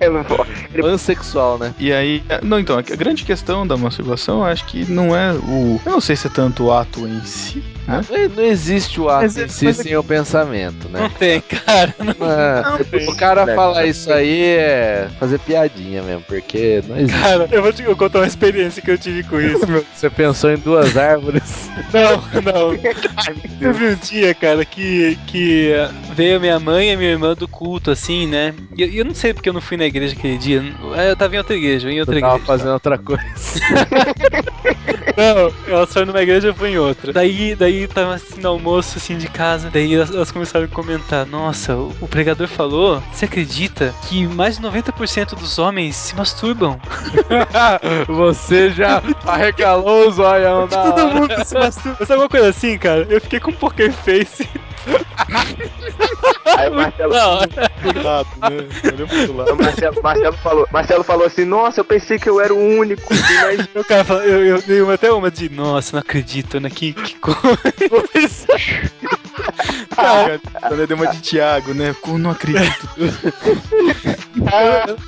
é pansexual, né? E aí. Não, então, a grande questão da masturbação, acho que não é o. Eu não sei se é tanto o ato em si, né? Não, não existe o ato Mas- em si mas- sem o pensamento, Não né? tem, cara. Não Ah, o cara falar isso aí é fazer piadinha mesmo, porque não existe. Cara, eu vou te eu contar uma experiência que eu tive com isso. Você pensou em duas árvores? Não, não. Teve um dia, cara, que, que veio minha mãe e minha irmã do culto, assim, né? E eu, eu não sei porque eu não fui na igreja aquele dia. Eu tava em outra igreja, em outra Eu tava igreja. fazendo outra coisa. Não, elas foram numa igreja, eu fui em outra. Daí, daí tava assim no almoço assim de casa. Daí elas, elas começaram a comentar: Nossa, o, o pregador falou, você acredita que mais de 90% dos homens se masturbam? Você já arregalou o zoião da Todo mundo se masturba. Sabe alguma coisa assim, cara? Eu fiquei com poker face. Aí o Marcelo, Não, Cuidado, né? Olhou pro lado. o Marcelo, Marcelo falou, Marcelo falou assim, nossa, eu pensei que eu era o único. Mas o cara falou, eu, eu dei uma, até uma de, nossa, não acredito, né? Que, que coisa. Cara, né? Deu uma de Thiago, né? Eu não acredito.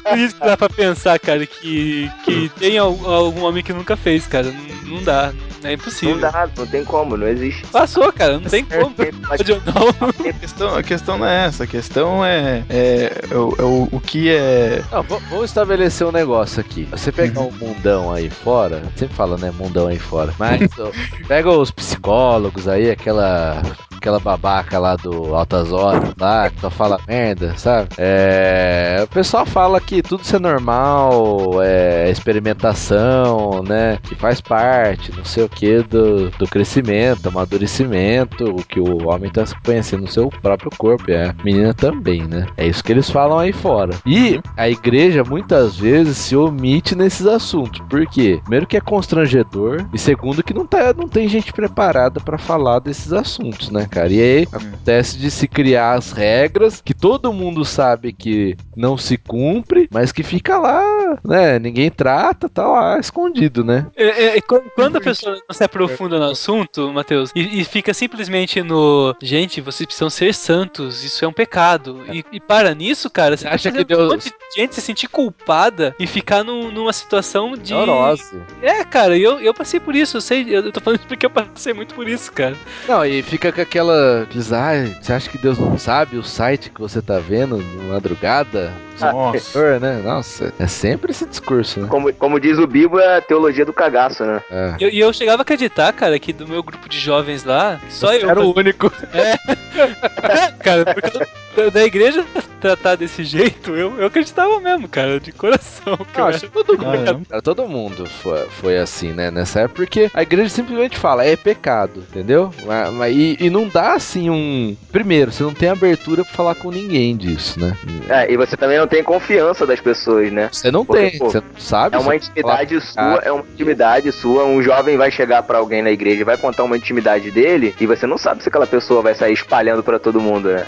Por isso que dá pra pensar, cara, que, que tem al- algum homem que nunca fez, cara. Não, não dá. É impossível. não dá, não tem como, não existe. Passou, cara, não tem como. Não. A questão, a questão não é essa, a questão é, é, é o, é o, o que é. Não, vamos estabelecer um negócio aqui. Você pegar um mundão aí fora, sempre fala, né, mundão aí fora. Mas ó, pega os psicólogos aí, aquela aquela babaca lá do Altas Horas lá, que só fala merda, sabe? É, o pessoal fala que tudo isso é normal, é experimentação, né? Que faz parte, não sei o que, do, do crescimento, amadurecimento, o que o homem tá conhecendo no seu próprio corpo, e a menina também, né? É isso que eles falam aí fora. E a igreja muitas vezes se omite nesses assuntos. Por quê? Primeiro que é constrangedor e segundo que não, tá, não tem gente preparada pra falar desses assuntos, né? Cara? E aí acontece de se criar as regras que todo mundo sabe que não se cumpre, mas que fica lá, né? Ninguém trata, tá lá escondido, né? É, é, qu- quando a pessoa não se aprofunda no assunto, Matheus, e, e fica simplesmente no. Gente, vocês precisam ser santos, isso é um pecado. E, e para nisso, cara, você Acha que fazendo um Deus- monte de gente se sentir culpada e ficar num- numa situação de. Neurose. É, cara, eu, eu passei por isso, eu sei, eu tô falando isso porque eu passei muito por isso, cara. Não, e fica com aquela. Aqueles, ah, você acha que Deus não sabe o site que você tá vendo de madrugada? Nossa. Né? Nossa, é sempre esse discurso, né? Como, como diz o Bibo, é a teologia do cagaço, né? É. E eu, eu chegava a acreditar, cara, que do meu grupo de jovens lá, só eu. Era o único. cara, por causa da, igreja tratar desse jeito, eu, eu acreditava mesmo, cara, de coração. eu era- acho que todo mundo, cara, todo mundo foi, foi assim, né? Nessa época, porque a igreja simplesmente fala, é pecado, entendeu? Mas, mas- e, e não dá assim um. Primeiro, você não tem abertura pra falar com ninguém disso, né? É, e você também não tem confiança das pessoas, né? Você não Porque, tem, pô, você não sabe. É uma intimidade fala- sua, é uma intimidade sua. Um jovem vai chegar pra alguém na igreja vai contar uma intimidade dele e você não sabe se aquela pessoa vai sair espalhando pra todo mundo, né?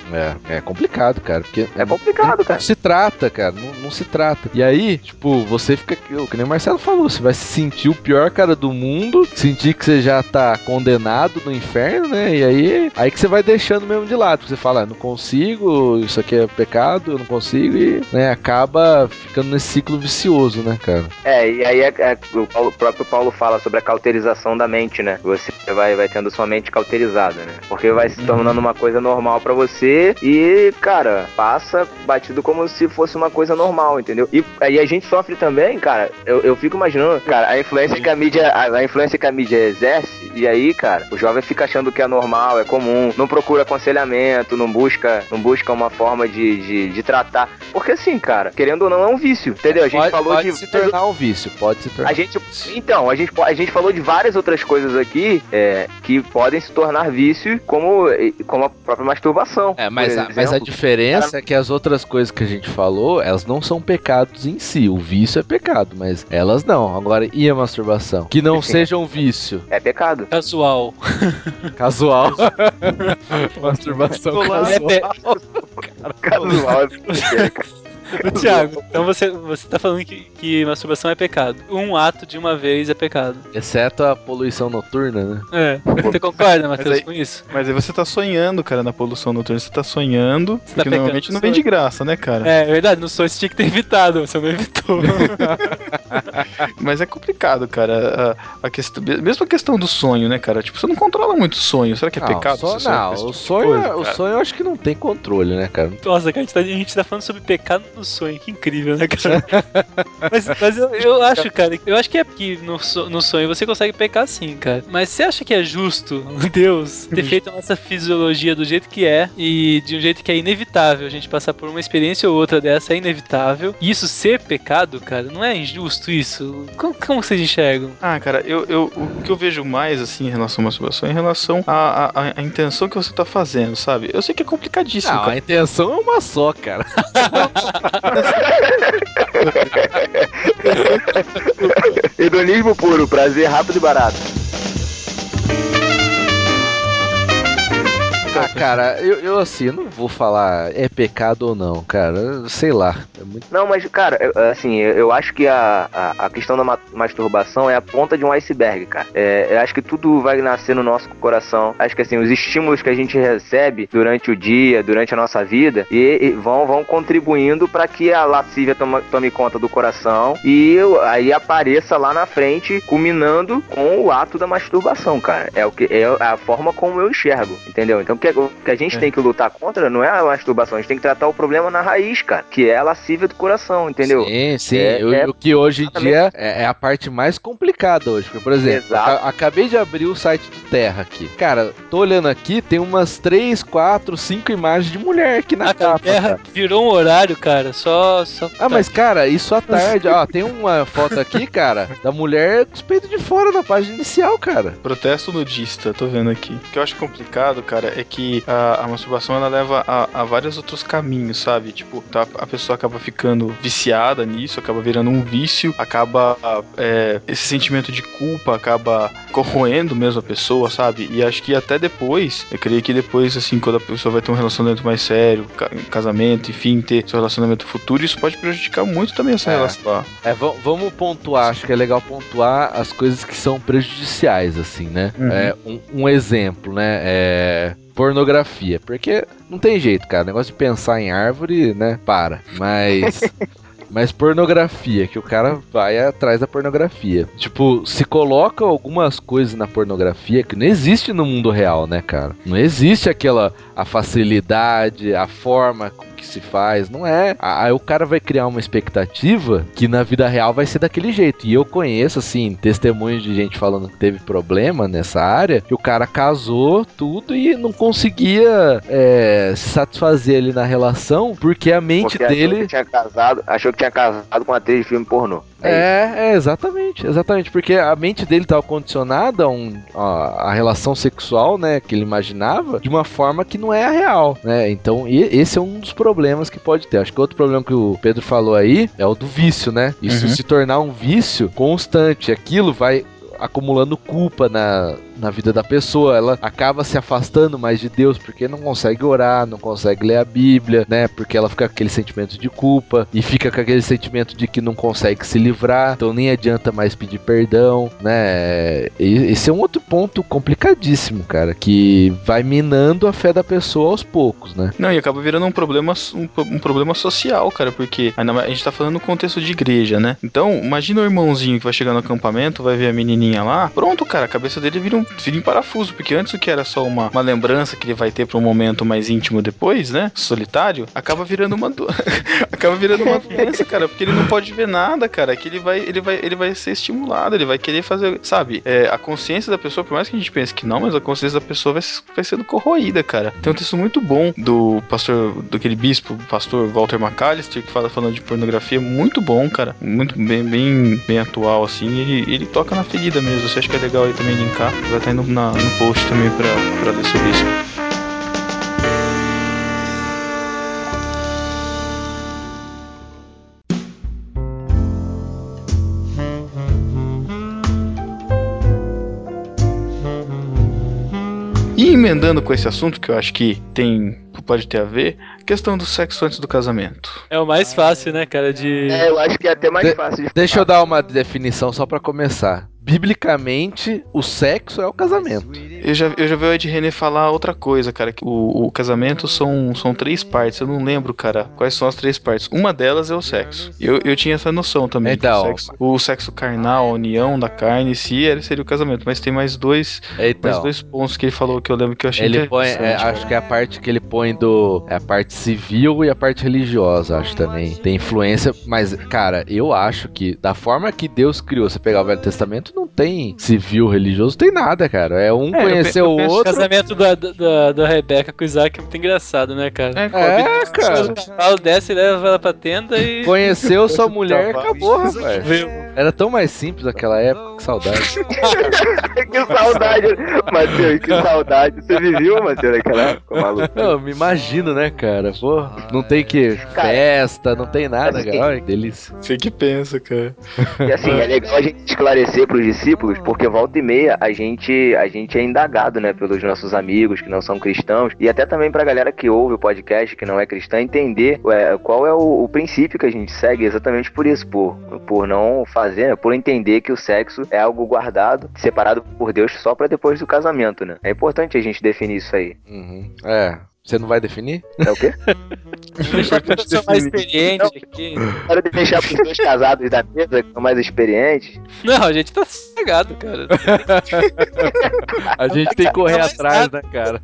É, é complicado, cara, porque É complicado, não cara. se trata, cara, não, não se trata. E aí, tipo, você fica, que nem o Marcelo falou, você vai se sentir o pior cara do mundo, sentir que você já tá condenado no inferno, né? E aí, aí que você vai deixando mesmo de lado, você fala, ah, não consigo, isso aqui é pecado, eu não consigo e, né, acaba ficando nesse ciclo vicioso, né, cara? É, e aí é- é- o, Paulo- o próprio Paulo fala sobre a cauterização da mente, né? Você vai, vai tendo sua mente cauterizada, né? Porque vai se tornando uma coisa normal pra você e, cara, passa batido como se fosse uma coisa normal, entendeu? E aí a gente sofre também, cara, eu, eu fico imaginando, cara, a influência que a mídia, a, a influência que a mídia exerce, e aí, cara, o jovem fica achando que é normal, é comum, não procura aconselhamento, não busca, não busca uma forma de, de, de tratar. Porque assim, cara, querendo ou não, é um vício, entendeu? A gente pode, falou pode de se tornar um vício, pode se tornar. a gente, então, a gente, a gente falou de várias outras coisas aqui é, que podem se tornar vício, como, como a própria masturbação. É, mas, a, mas a diferença é que as outras coisas que a gente falou, elas não são pecados em si. O vício é pecado, mas elas não. Agora, e a masturbação? Que não Sim. seja um vício É pecado. Casual. casual. masturbação casual. Casual. Ô, Thiago, então você, você tá falando que, que masturbação é pecado. Um ato de uma vez é pecado. Exceto a poluição noturna, né? É. Você concorda, Matheus, aí- com isso? Mas aí você tá sonhando, cara, na poluição noturna. Você tá sonhando, tá porque pecando normalmente no não vem de graça, né, cara? É, é verdade, no sonho você tinha que ter evitado, você não evitou. Mas é complicado, cara. A, a questão, mesmo a questão do sonho, né, cara? Tipo, você não controla muito o sonho. Será que é Não, pecado? só- você não, o tipo sonho, coisa, é- o cara? sonho eu acho que não tem controle, né, cara? Nossa, cara, a gente, tá, a gente tá falando sobre pecado no sonho, que incrível, né, cara? mas mas eu, eu acho, cara, eu acho que é que no, no sonho você consegue pecar sim, cara. Mas você acha que é justo Deus ter feito a nossa fisiologia do jeito que é e de um jeito que é inevitável a gente passar por uma experiência ou outra dessa é inevitável e isso ser pecado, cara, não é injusto isso? Como, como vocês enxergam? Ah, cara, eu, eu, o que eu vejo mais, assim, em relação à masturbação é em relação à, à, à intenção que você tá fazendo, sabe? Eu sei que é complicadíssimo, Não, a cara. intenção é uma só, cara. Hedonismo puro, prazer rápido e barato. Ah, cara, eu, eu assim, não vou falar é pecado ou não, cara. Sei lá. É muito. Não, mas, cara, assim, eu acho que a, a, a questão da ma- masturbação é a ponta de um iceberg, cara. É, eu acho que tudo vai nascer no nosso coração. Acho que, assim, os estímulos que a gente recebe durante o dia, durante a nossa vida, e, e vão, vão contribuindo para que a lascívia toma- tome conta do coração e aí apareça lá na frente, culminando com o ato da masturbação, cara. É, o que, é a forma como eu enxergo, entendeu? Então, que, o que a gente É. tem que lutar contra não é a masturbação, a gente tem que tratar o problema na raiz, cara, que é a lascívia do coração, entendeu? Sim, sim. É, Eu- é- o que hoje em dia é, é a parte mais complicada hoje. Porque, por exemplo, a- acabei de abrir o site do Terra aqui. Cara, tô olhando aqui, tem umas 3, 4, 5 imagens de mulher aqui na cara, capa. terra cara. virou um horário, cara, só... só Ah, mas cara, isso à tarde. Ó, tem uma foto aqui, cara, da mulher com os peitos de fora na página inicial, cara. Protesto nudista, tô vendo aqui. O que eu acho complicado, cara, é que que a, a masturbação ela leva a, a vários outros caminhos, sabe? Tipo, tá, a pessoa acaba ficando viciada nisso, acaba virando um vício, acaba é, esse sentimento de culpa acaba corroendo mesmo a pessoa, sabe? E acho que até depois, eu creio que depois, assim, quando a pessoa vai ter um relacionamento mais sério, ca- casamento, enfim, ter seu relacionamento futuro, isso pode prejudicar muito também essa É. relação. É, va- vamos pontuar, acho que é legal pontuar as coisas que são prejudiciais, assim, né? Uhum. É, um, um exemplo, né? É pornografia. Porque não tem jeito, cara. Negócio de pensar em árvore, né? Para. Mas. Mas pornografia, que o cara vai atrás da pornografia. Tipo, se coloca algumas coisas na pornografia que não existe no mundo real, né, cara? Não existe aquela a facilidade, a forma que se faz, não é. Aí o cara vai criar uma expectativa que na vida real vai ser daquele jeito. E eu conheço, assim, testemunhos de gente falando que teve problema nessa área, que o cara casou tudo e não conseguia é, se satisfazer ali na relação, porque a mente Porque achou dele. que tinha casado, achou que tinha casado com uma atriz de filme pornô. É. É, é, exatamente, exatamente, porque a mente dele estava condicionada a, um, a, a relação sexual, né, que ele imaginava, de uma forma que não é a real, né, então e- esse é um dos problemas que pode ter. Acho que outro problema que o Pedro falou aí é o do vício, né, isso Uhum. se tornar um vício constante, aquilo vai acumulando culpa na, na vida da pessoa, ela acaba se afastando mais de Deus porque não consegue orar, não consegue ler a Bíblia, né? Porque ela fica com aquele sentimento de culpa e fica com aquele sentimento de que não consegue se livrar, então nem adianta mais pedir perdão, né? Esse é um outro ponto complicadíssimo, cara, que vai minando a fé da pessoa aos poucos, né? Não, e acaba virando um problema, um, um problema social, cara, porque a gente tá falando no contexto de igreja, né? Então, imagina o irmãozinho que vai chegar no acampamento, vai ver a menininha lá, pronto, cara, a cabeça dele vira um, vira em parafuso, porque antes o que era só uma, uma lembrança que ele vai ter pra um momento mais íntimo depois, né? Solitário, acaba virando uma do... acaba virando uma doença, cara, porque ele não pode ver nada, cara, que ele vai, ele vai, ele vai ser estimulado, ele vai querer fazer, sabe? É, a consciência da pessoa, por mais que a gente pense que não, mas a consciência da pessoa vai, vai sendo corroída, cara. Tem um texto muito bom do pastor, daquele bispo, pastor Walter McAllister, que fala falando de pornografia, muito bom, cara. Muito bem, bem, bem atual, assim. Ele, ele toca na ferida mesmo. Você acha que é legal aí também linkar? Vai estar indo na- no post também pra, pra ler sobre isso. E emendando com esse assunto, que eu acho que tem pode ter a ver, questão do sexo antes do casamento. É o mais fácil, né, cara, de... É, eu acho que é até mais De- fácil de Deixa eu dar uma definição só pra começar. Biblicamente, o sexo é o casamento. Eu já, eu já vi o Ed René falar outra coisa, cara. Que o, o casamento são, são três partes. Eu não lembro, cara, quais são as três partes. Uma delas é o sexo. Eu, eu tinha essa noção também. Então. o, sexo, o sexo carnal, a união da carne, si era- seria o casamento. Mas tem mais dois, mais Então, dois pontos que ele falou que eu lembro que eu achei ele põe, é, acho que é a parte que ele põe do. É a parte civil e a parte religiosa, acho também. Tem influência, mas, cara, eu acho que da forma que Deus criou, você pegar o Velho Testamento, não tem civil, religioso, tem nada, cara. É um É, eu conhecer pe- eu o outro. casamento da, da, da Rebeca com o Isaac é muito engraçado, né, cara? É, É, cara. O desce e leva ela pra tenda e... Conheceu sua mulher e acabou, rapaz. Viu? Era tão mais simples naquela época, que saudade. que saudade, Matheus, que saudade. Você viveu, Matheus, naquela época, maluco? Não, eu me imagino, né, cara? Pô, não tem que Cara, festa, não tem nada, assim, cara. Olha que delícia. Você que pensa, cara. E assim, é legal a gente esclarecer pros discípulos, porque volta e meia a gente, a gente é indagado, né, pelos nossos amigos que não são cristãos, e até também pra galera que ouve o podcast, que não é cristã, entender ué, qual é o, o princípio que a gente segue exatamente por isso, por, por não fazer, né, por entender que o sexo é algo guardado, separado por Deus só pra depois do casamento, né? É importante a gente definir isso aí. Uhum. É. Você não vai definir? É o quê? Deixar a pessoa mais experiente aqui. Quero deixar pros dois casados da mesa, que são mais experientes. Não, a gente tá cegado, cara. A gente tem que correr atrás, né, cara?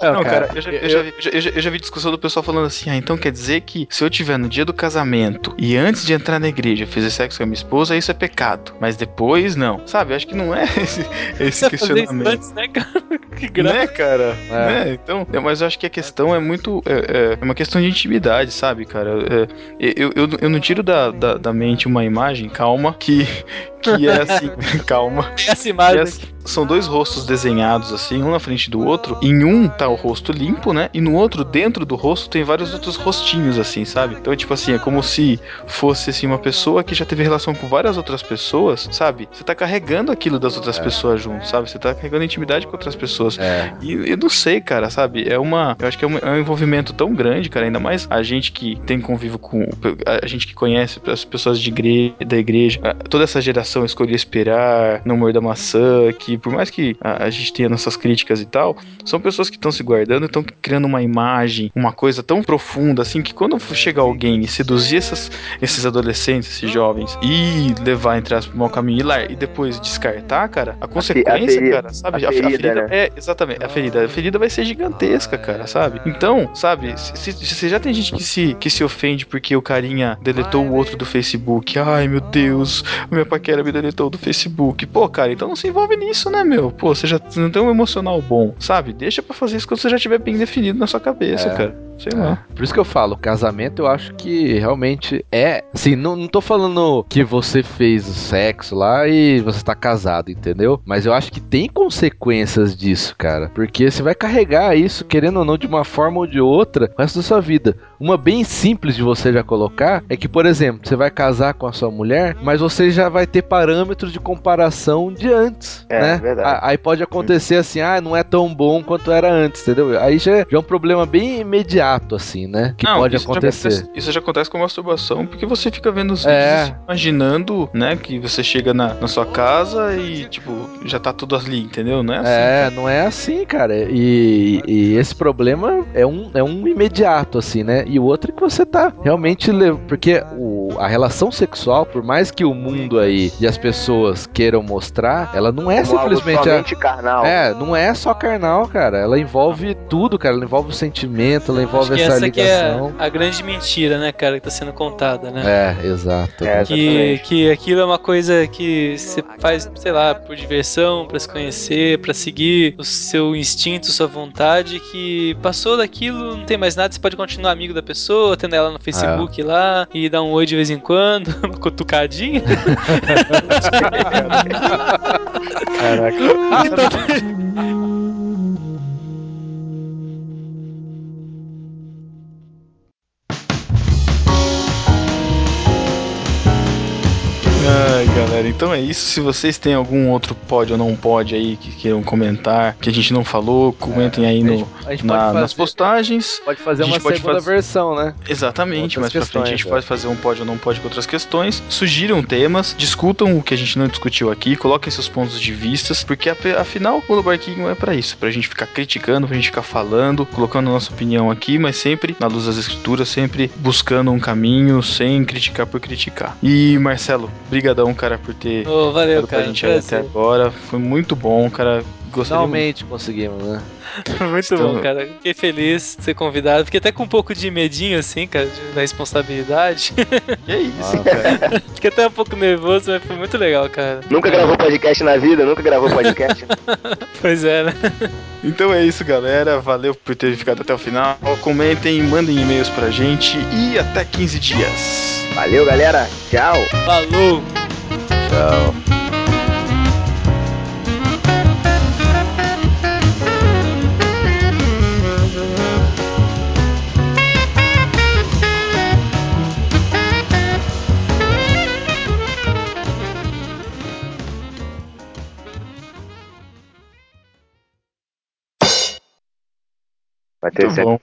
Não, cara, eu já, eu vi, eu já- eu já- eu já vi discussão do pessoal falando assim: ah, então quer dizer que se eu tiver no dia do casamento e antes de entrar na igreja eu fizer sexo com a minha esposa, isso é pecado. Mas depois não. Sabe? Acho que não é esse, esse Você fazer isso questionamento. antes, né, cara? Que graça. Né, cara? É. né? Então, é, mas eu acho que a questão é muito. É, é- é uma questão de intimidade, sabe, cara? É, eu, eu, eu não tiro da, da, da mente uma imagem, calma, que, que é assim, calma. Tem essa imagem é aqui. assim, são dois rostos desenhados assim, um na frente do outro. Em um tá o rosto limpo, né? E no outro, dentro do rosto, tem vários outros rostinhos, assim, sabe? Então, tipo assim, é como se fosse assim, uma pessoa que já teve relação com várias outras pessoas, sabe? Você tá carregando aquilo das outras pessoas junto, sabe? Você tá carregando intimidade com outras pessoas. É. E eu não sei, cara, sabe? É uma. Eu acho que é um, é um envolvimento tão grande, cara. Ainda mais a gente que tem convívio com. A gente que conhece as pessoas de igre, da igreja. a- Toda essa geração escolheu esperar, não morda maçã, que por mais que a, a gente tenha nossas críticas e tal, são pessoas que estão se guardando e estão criando uma imagem, uma coisa tão profunda, assim, que quando chega alguém e seduzir essas, esses adolescentes, esses jovens, e levar, entre aspas, pro mau caminho e, lá, e depois descartar, cara, a consequência, ferida- cara, sabe? a ferida, né? é, exatamente, a ferida. A ferida vai ser gigantesca, cara, sabe? Então, sabe, se, se- já tem gente que se, que se ofende porque o carinha deletou o outro do Facebook, ai meu Deus, minha paquera me deletou do Facebook. Pô, cara, então não se envolve nisso, né, meu? Pô, você já não tem um emocional bom, sabe? Deixa pra fazer isso quando você já tiver bem definido na sua cabeça, É. cara. Sei lá. Por isso que eu falo, casamento eu acho que realmente é. Assim, não, não tô falando que você fez o sexo lá e você tá casado, entendeu? Mas eu acho que tem consequências disso, cara. Porque você vai carregar isso, querendo ou não, de uma forma ou de outra, o resto da sua vida. Uma bem simples de você já colocar é que, por exemplo, você vai casar com a sua mulher, mas você já vai ter parâmetros de comparação de antes, É, né? verdade. Aí pode acontecer assim, ah, não é tão bom quanto era antes, entendeu? Aí já, já é um problema bem imediato, assim, né? Que pode isso já acontecer. acontece- isso já acontece com masturbação, porque você fica vendo os É. vídeos imaginando, né, que você chega na, na sua casa e, tipo, já tá tudo ali, entendeu? Não é assim. É, não é assim, cara. E, e esse problema é um, é um imediato, assim, né? E o outro é que você tá realmente. Porque o, a relação sexual, por mais que o mundo aí e as pessoas queiram mostrar, ela não é Como algo simplesmente a. carnal. É, não é só carnal, cara. Ela envolve tudo, cara. Ela envolve o sentimento, ela Acho envolve que essa essa que é ligação. a grande mentira, né, cara, que tá sendo contada, né? É, exato. É, Que, Exatamente. que aquilo é uma coisa que você faz, sei lá, por diversão, pra se conhecer, pra seguir o seu instinto, sua vontade, que passou daquilo, não tem mais nada, você pode continuar amigo da pessoa, tendo ela no Facebook lá, e dar um oi de vez em quando, uma cutucadinha. Ai, galera, então é isso. Se vocês têm algum outro pode ou não pode aí que queiram comentar, que a gente não falou, comentem aí A no, na- fazer, nas postagens. pode fazer uma pode segunda fazer- versão, né? Exatamente, mais pra frente a gente questões, pode fazer um pode ou não pode com outras questões. Sugiram temas, discutam o que a gente não discutiu aqui, coloquem seus pontos de vistas, porque afinal o Barquinho é pra isso, pra gente ficar criticando, pra gente ficar falando, colocando a nossa opinião aqui, mas sempre na luz das escrituras, sempre buscando um caminho, sem criticar por criticar. E Marcelo, brigadão, cara, por ter Ô, valeu, ficado pra cara. gente aí até agora. Foi muito bom, cara. Gostaria muito. Finalmente conseguimos, né? Muito Então- bom, cara. Fiquei feliz de ser convidado. Fiquei até com um pouco de medinho, assim, cara, de- da responsabilidade. Que é isso, Ah, cara. Fiquei até um pouco nervoso, mas foi muito legal, cara. Nunca gravou podcast na vida, nunca gravou podcast. Pois é, né? Então é isso, galera. Valeu por ter ficado até o final. Comentem, mandem e-mails pra gente e até 15 dias. Valeu, galera. Tchau. Falou! Tchau.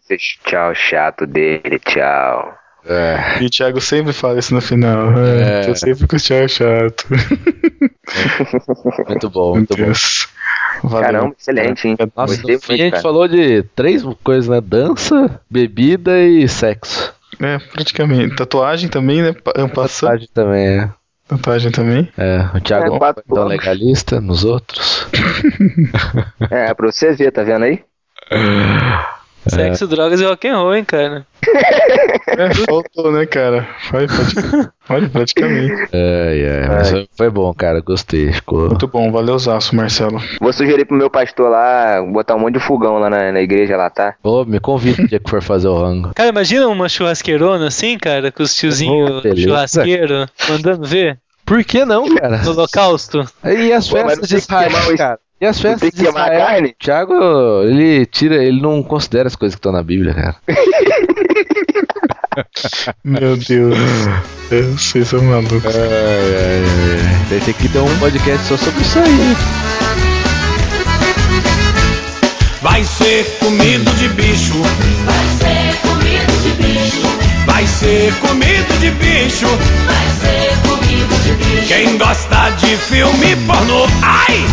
Esse tchau chato dele, tchau. É. E o Thiago sempre fala isso no final. É. Tô sempre com o Thiago chato. Muito bom, muito bom. Deus. Valeu. Caramba, excelente, hein? Nossa, Gostei no fim a gente cara. falou de três coisas, né? Dança, bebida e sexo. É, praticamente. Tatuagem também, né? Tatuagem também, é. Tatuagem também. É, o Thiago É, não quatro foi tão planos. legalista nos outros. É, pra você ver, tá vendo aí? Sexo, drogas e rock'n'roll, hein, cara. É, faltou, né, cara? Foi, praticamente. Olha, praticamente. Ai, ai, mas foi- foi bom, cara. Gostei. Ficou. Muito bom, valeuzaço, Marcelo. Vou sugerir pro meu pastor lá botar um monte de fogão lá na, na igreja lá, tá? Ô, me convida o dia que for fazer o rango. Cara, imagina uma churrasqueirona assim, cara, com os tiozinhos Oh, churrasqueiro mandando ver Por que não, cara? no holocausto. E as Pô, festas não de Israel, cara? E as festas tem de Israel? carne? Tiago, ele tira, ele não considera as coisas que estão na Bíblia, cara. Meu Deus. Vocês são malucos. Ai, ai, ai, ai. Tem- Tem que ter um podcast só sobre isso aí. Vai ser comido de bicho. Vai ser comido de bicho. Vai ser comido de bicho. Vai ser comido de bicho. Quem gosta de filme pornô, ai!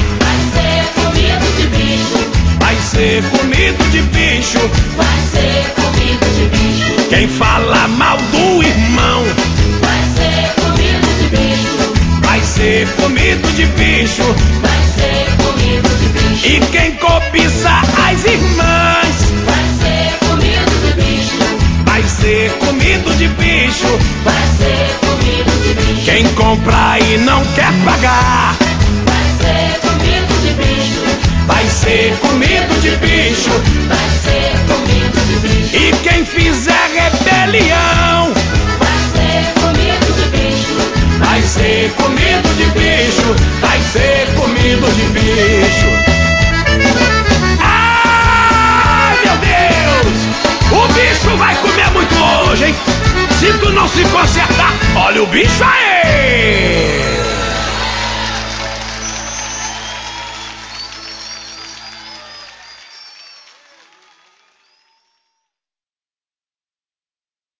Vai ser comido de bicho. Vai ser comido de bicho. Quem fala mal do irmão, Vai ser comido de bicho. vai ser comido de bicho. Vai ser comido de bicho. E quem cobiça as irmãs, Vai ser comido de bicho. vai ser comido de bicho. Vai ser comido de bicho. Quem compra e não quer pagar, Vai ser comido ser comido de bicho. Vai ser comido de bicho. E quem fizer rebelião. Vai ser comido de bicho. Vai ser comido de bicho. Vai ser comido de bicho. Ai, meu Deus! O bicho vai comer muito hoje, hein? Se tu não se consertar, olha o bicho aí!